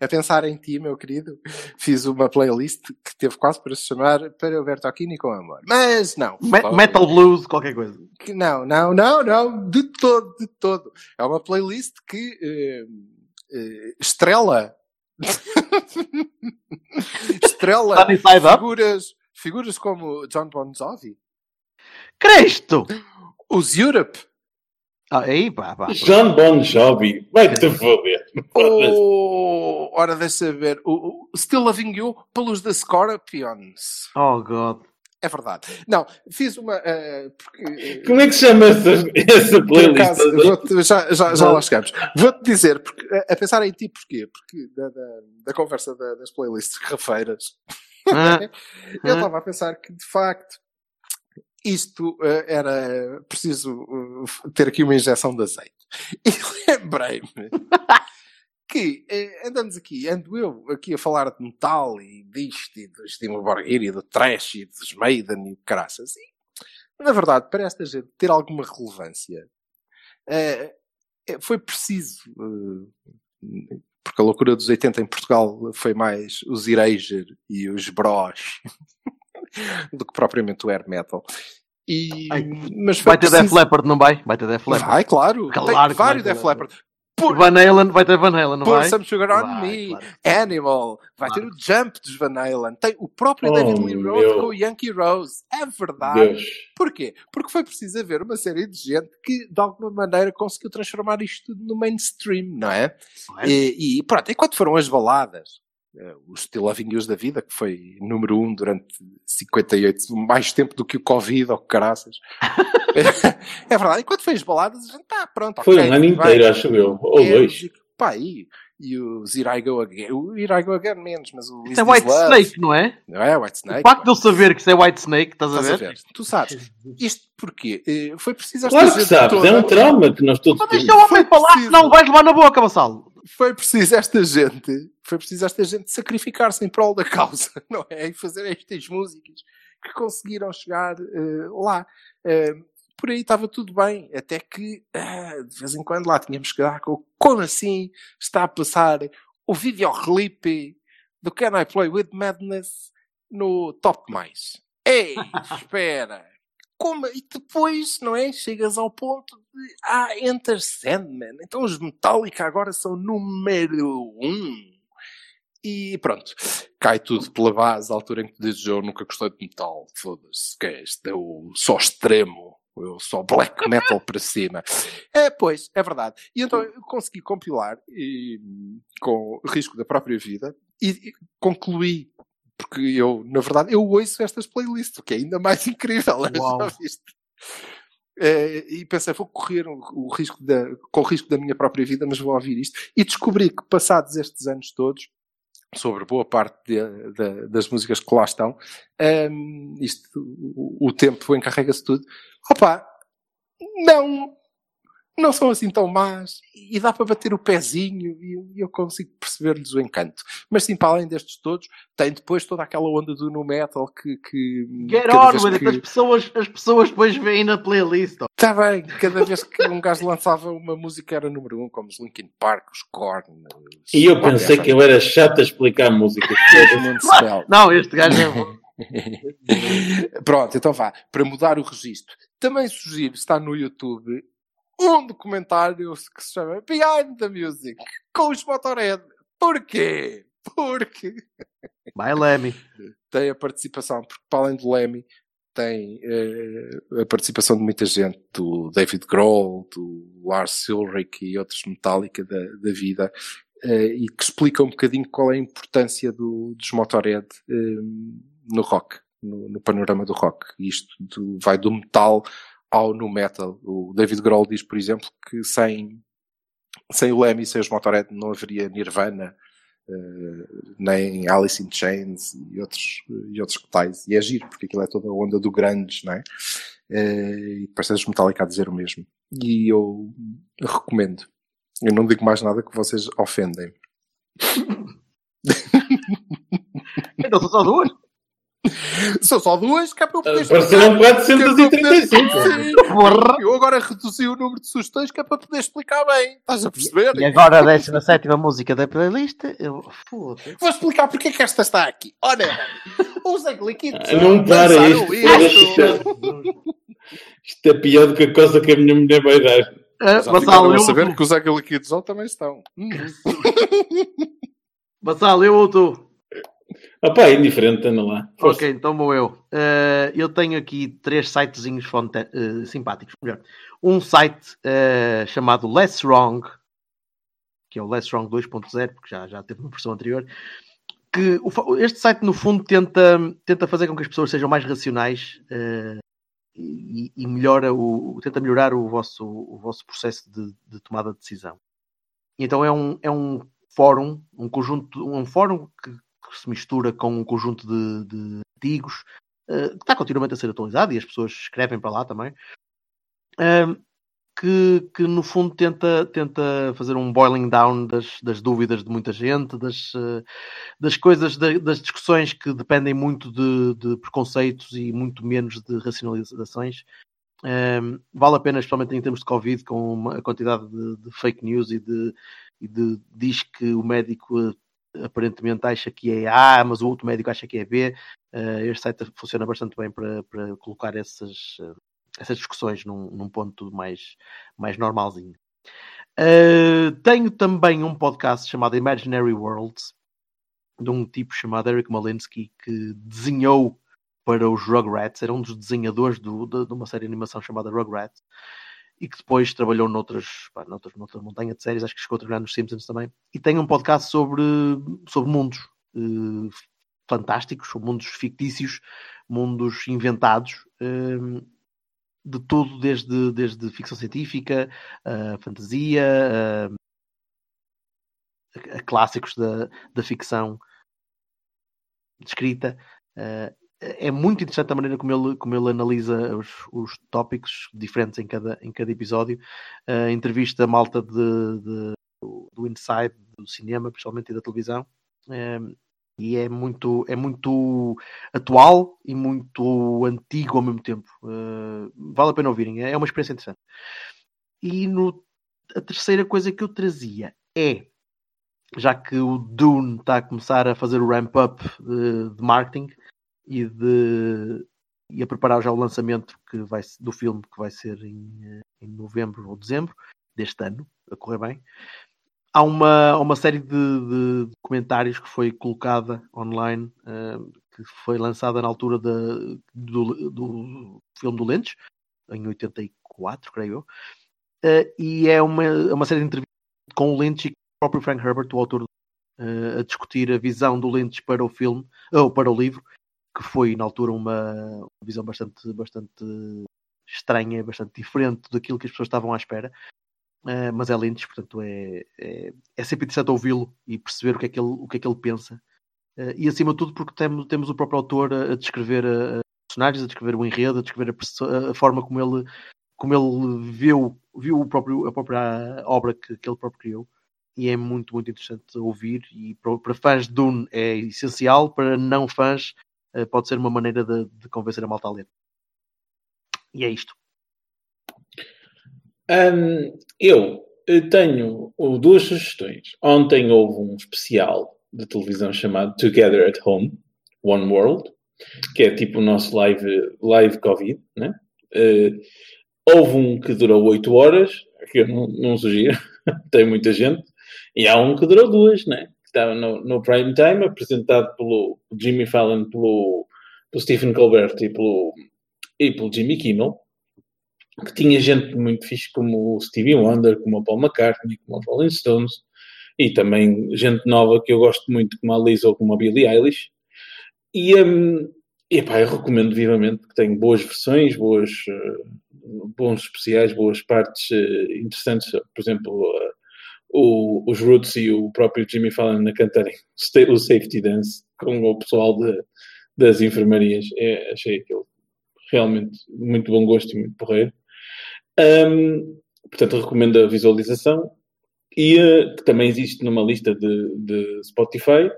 a pensar em ti, meu querido, fiz uma playlist que teve quase para se chamar Para o Bertocchini com Amor. Mas não. Me- metal blues, qualquer coisa. que não, não, não, não, de todo, de todo. É uma playlist que eh, eh, estrela. estrela figuras, figuras como John Bon Jovi, Cresto! os Europe, aí, pá, pá. John Bon Jovi. Vai-te foder. ou, ora deixa ver, o, o Still Loving You pelos The Scorpions. Oh, God. É verdade. Não, fiz uma. eh, porque, eh, Como é que chama essa, essa playlist? vou-te- já, já, já lá chegamos. Vou-te dizer, porque, a, a pensar em ti, porquê? Porque da, da, da conversa da- das playlists rafeiras, Ah, eu Ah. estava a pensar que, de facto, isto eh, era preciso eh, ter aqui uma injeção de azeite. E lembrei-me que eh, andamos aqui, ando eu aqui a falar de metal e disto e do Steve Borgir e do trash e dos Maiden e caraças. E, na verdade, para esta gente ter alguma relevância, foi preciso, porque a loucura dos 80 em Portugal foi mais os Erasure e os Bros do que propriamente o Air Metal. E, Ai, mas Vai ter preciso... Def Leppard, não vai? Vai ter Def Leppard. Vai, claro. Claro Tem vários Def Leppard. Por, Van Halen, vai ter Van Halen, não Put vai? Some Sugar on Vai, Me, claro. Animal, vai Claro. ter o Jump dos Van Halen, tem o próprio Oh, David Lee Roth meu. com o Yankee Rose. É verdade. Deus. Porquê? Porque foi preciso haver uma série de gente que, de alguma maneira, conseguiu transformar isto tudo no mainstream, não é? Não é? E, e pronto, enquanto foram as baladas, eh, o Still Loving Yous da vida, que foi número um durante 58, mais tempo do que o Covid ou que caraças. é verdade, enquanto foi as baladas, a gente tá pronto. Foi ok, um ano inteiro, acho eu. Ou É, dois. Pá, e, e o Here I Go Again, o Here I Go Again menos, mas o Is Isso é White Love? Snake, não é? Não é White Snake? O facto de eu saber que isso é White Snake, estás a Estás a ver? ver? Tu sabes. Isto porquê? Eh, Foi preciso esta Claro que sabes, toda- é um trauma que nós todos Mas temos. deixa o homem Foi falar, senão vais levar na boca, Vassalo. Foi preciso esta gente, foi preciso esta gente sacrificar-se em prol da causa, não é? E fazer estas músicas que conseguiram chegar eh, lá. Eh, por aí estava tudo bem, até que ah, de vez em quando lá tínhamos que dar com como assim está a passar o videoclipe do Can I Play With Madness no Top Mais. Ei, espera! Como? E depois, não é? Chegas ao ponto de ah, Enter Sandman. Então os Metallica agora são número um. E pronto, cai tudo pela base, à altura em que dizes eu nunca gostei de metal, foda-se, que é este, o só extremo, eu só black metal para cima. É, pois, é verdade. E então eu consegui compilar, e, com risco da própria vida, e, e concluí, porque eu, na verdade, eu ouço estas playlists, o que é ainda mais incrível, já viste? Eh, e pensei, vou correr o, risco da, com o risco da minha própria vida, mas vou ouvir isto. E descobri que, passados estes anos todos, sobre boa parte de- de- das músicas que lá estão, ehm, isto, o, o tempo encarrega-se tudo. Opa, não, não são assim tão más e dá para bater o pezinho e eu consigo perceber-lhes o encanto. Mas sim, para além destes todos, tem depois toda aquela onda do nu metal que, que Get on with it. que- As pessoas, as pessoas depois veem na playlist. Está bem, cada vez que um gajo lançava uma música era número um, como os Linkin Park, os Korn. os- E eu pensei que eu era chato a explicar música. Não, este gajo é bom. Pronto, então vá. Para mudar o registro, também sugiro, está no YouTube, um documentário que se chama Behind the Music, com os Motorhead. Porquê? Porque Vai, Lemmy. tem a participação, porque para além do Lemmy, tem eh, a participação de muita gente, do David Grohl, do Lars Ulrich e outros Metallica da, da vida, eh, e que explica um bocadinho qual é a importância do, dos Motorhead eh, no rock, no, no panorama do rock. Isto do- vai do metal ao no metal. O David Grohl diz, por exemplo, que sem, sem o Lemmy sem os Motorhead não haveria Nirvana, eh, nem Alice in Chains e outros, e outros tais. E é giro, porque aquilo é toda a onda do grandes, não é? Eh, e parece os Metallica a dizer o mesmo. E eu recomendo. Eu não digo mais nada que vocês ofendem. Então são só duas. São só duas, que é para eu poder Pareceram é para eu poder- 435. Sim. Porra. Eu agora reduzi o número de sugestões que é para poder explicar bem. Estás a perceber? E agora a 17 música da playlist. Eu... Foda-se. Vou explicar porque é que esta está aqui. Ora, os Angliquitos Ah, Não para lançaram isto. isto. Isto é pior do que a coisa que a minha mulher vai dar. Ah, Já Vassal, ficaram a eu saber que os Angliquitos também estão. Vassal, eu ou tu? Opá, é indiferente, anda lá. Força. Ok, então vou eu. Eh, eu tenho aqui três sitezinhos fonte- eh, simpáticos. Melhor, um site eh, chamado Less Wrong, que é o Less Wrong 2.0, porque já, já teve uma versão anterior. Que o este site, no fundo, tenta, tenta fazer com que as pessoas sejam mais racionais e, e melhora o, tenta melhorar o vosso, o vosso processo de, de tomada de decisão. Então é um, é um fórum, um conjunto, um fórum que, que se mistura com um conjunto de, de artigos eh, que está continuamente a ser atualizado e as pessoas escrevem para lá também. Ahm, que, que no fundo tenta, tenta fazer um boiling down das, das dúvidas de muita gente, das, eh, das coisas, da- das discussões que dependem muito de, de preconceitos e muito menos de racionalizações. Um, vale a pena, especialmente em termos de Covid, com uma- a quantidade de, de fake news e de, e de diz que o médico aparentemente acha que é A, mas o outro médico acha que é B. Eh, este site funciona bastante bem para, para colocar essas, eh, essas discussões num, num ponto mais, mais normalzinho. Eh, tenho também um podcast chamado Imaginary Worlds, de um tipo chamado Eric Malinsky, que desenhou para os Rugrats, era um dos desenhadores do- de, de uma série de animação chamada Rugrats, e que depois trabalhou noutras, pá, noutras, noutra montanha de séries, acho que chegou a trabalhar nos Simpsons também, e tem um podcast sobre, sobre mundos eh, fantásticos, mundos fictícios, mundos inventados, eh, de tudo, desde, desde ficção científica, fantasia, a, a clássicos da, da ficção escrita. Eh, é muito interessante a maneira como ele, como ele analisa os, os tópicos diferentes em cada, em cada episódio. Eh, entrevista a malta de, de- do inside, do cinema, principalmente e da televisão. Eh, e é muito, é muito atual e muito antigo ao mesmo tempo. Eh, vale a pena ouvirem, é uma experiência interessante. E no, a terceira coisa que eu trazia é, já que o Dune está a começar a fazer o ramp-up de, de marketing e, de, e a preparar já o lançamento que vai, do filme que vai ser em, eh, em novembro ou dezembro deste ano, a correr bem. Há uma, uma série de, de documentários que foi colocada online, eh, que foi lançada na altura do, do filme do Lynch, em 84, creio eu. Eh, e é uma, é uma série de entrevistas com o Lynch e o próprio Frank Herbert, o autor, eh, a discutir a visão do Lynch para o filme, ou para o livro, que foi na altura uma, visão bastante, bastante estranha, bastante diferente daquilo que as pessoas estavam à espera. Uh, mas é Lynch, portanto é, é, é sempre interessante ouvi-lo e perceber o que é que ele, o que é que ele pensa. Uh, e acima de tudo porque temos, temos o próprio autor a, a descrever a, a personagens, a descrever o enredo, a descrever a, a forma como ele, como ele viu, viu o próprio, a própria obra que, que ele próprio criou. E é muito, muito interessante ouvir. E para, para fãs de Dune é essencial, para não fãs pode ser uma maneira de, de convencer a malta a ler. E é isto. Hum, eu eh, tenho oh, duas sugestões. Ontem houve um especial de televisão chamado Together at Home, One World, que é tipo o nosso live, live Covid, né? Eh, houve um que durou 8 horas, que eu não, não sugiro, tem muita gente, e há um que durou duas, né? Estava no, no prime time, apresentado pelo Jimmy Fallon, pelo, pelo Stephen Colbert e pelo, e pelo Jimmy Kimmel que tinha gente muito fixe como o Stevie Wonder, como o Paul McCartney, como o Rolling Stones, e também gente nova que eu gosto muito, como a Lisa ou como a Billie Eilish. E, um, pá, eu recomendo vivamente que tem boas versões, boas, uh, bons especiais, boas partes uh, interessantes. Por exemplo, o, os Roots e o próprio Jimmy Fallon a cantarem o Safety Dance com o pessoal de, das enfermarias. É, achei aquilo realmente muito bom gosto e muito porreiro. Um, portanto, recomendo a visualização e uh, que também existe numa lista de, de Spotify.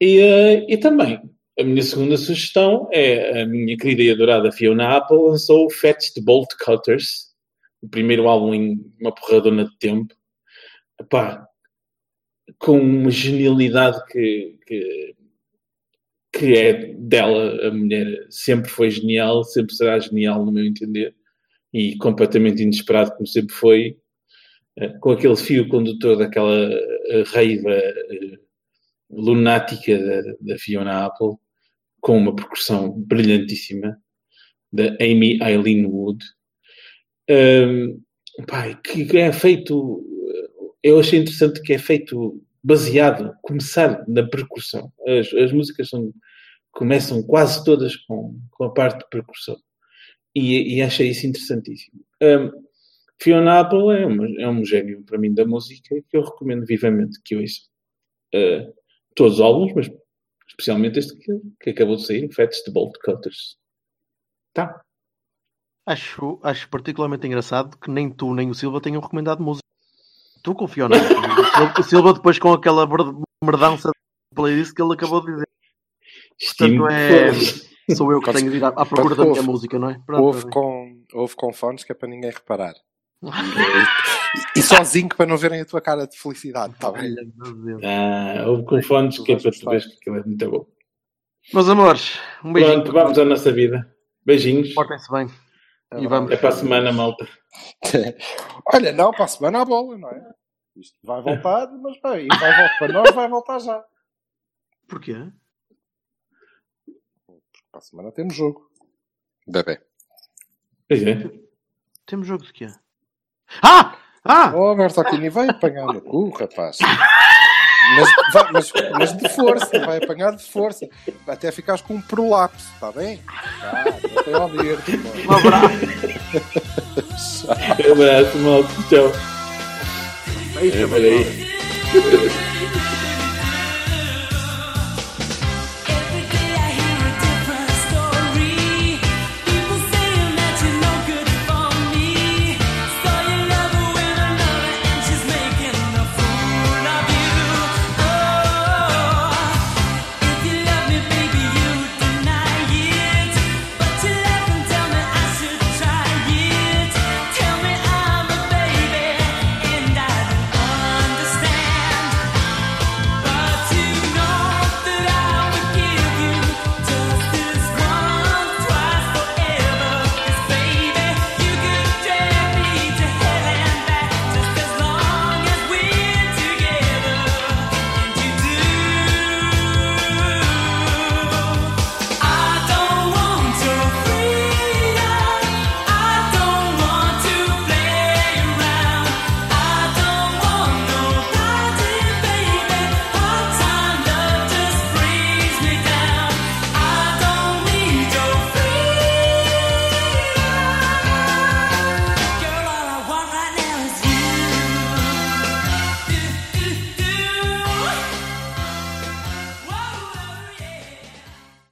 E, uh, e, também, a minha segunda sugestão é a minha querida e adorada Fiona Apple lançou o Fetch the Bolt Cutters, o primeiro álbum em uma porradona de tempo. Com uma genialidade que, que, que é dela, a mulher sempre foi genial, sempre será genial no meu entender e completamente inesperado, como sempre foi, com aquele fio condutor daquela raiva lunática da, da, Fiona Apple, com uma percussão brilhantíssima da Amy Eileen Wood, um, pai, que é feito, eu achei interessante que é feito baseado, começar na percussão. As, as músicas são, começam quase todas com, com a parte de percussão. E, e achei isso interessantíssimo. Um, Fiona Apple é, uma, é, um gênio para mim da música que eu recomendo vivamente que ouçam. Uh, todos os álbuns, mas especialmente este que, que acabou de sair, Fats the Bolt Cutters. Tá. Acho, acho particularmente engraçado que nem tu nem o Silva tenham recomendado música. Tu confia ou não? O Silva depois com aquela mer- merdança de playlist que ele acabou de dizer. Portanto, é... Sou eu que tenho de ir à, à procura da minha Ouve. música, não é? Pronto, Houve com, houve com fones que é para ninguém reparar. E, e sozinho que para não verem a tua cara de felicidade, está bem? Olha, meu Deus. Ah, houve com fones que é para tu veres que aquilo é muito bom. Meus amores, um beijinho. Pronto, vamos à nossa vida. Beijinhos. Portem-se bem. E vamos. É para a semana, malta. Olha, não, para a semana a bola, não é? Isto vai voltar, mas vai, e vai voltar para nós, vai voltar já. Porquê? Para a semana temos jogo. Bebê. Pois é. Temos jogo de quê? Ah! Ah! Oh, Bertolini, vai apanhar no cu, rapaz. Mas, vai- mas, mas de força, vai apanhar de força. Até ficares com um prolapso, está bem? Tá, não tem a ouvir. Um abraço. Um abraço, malta. Tchau. Beijo, É, peraí.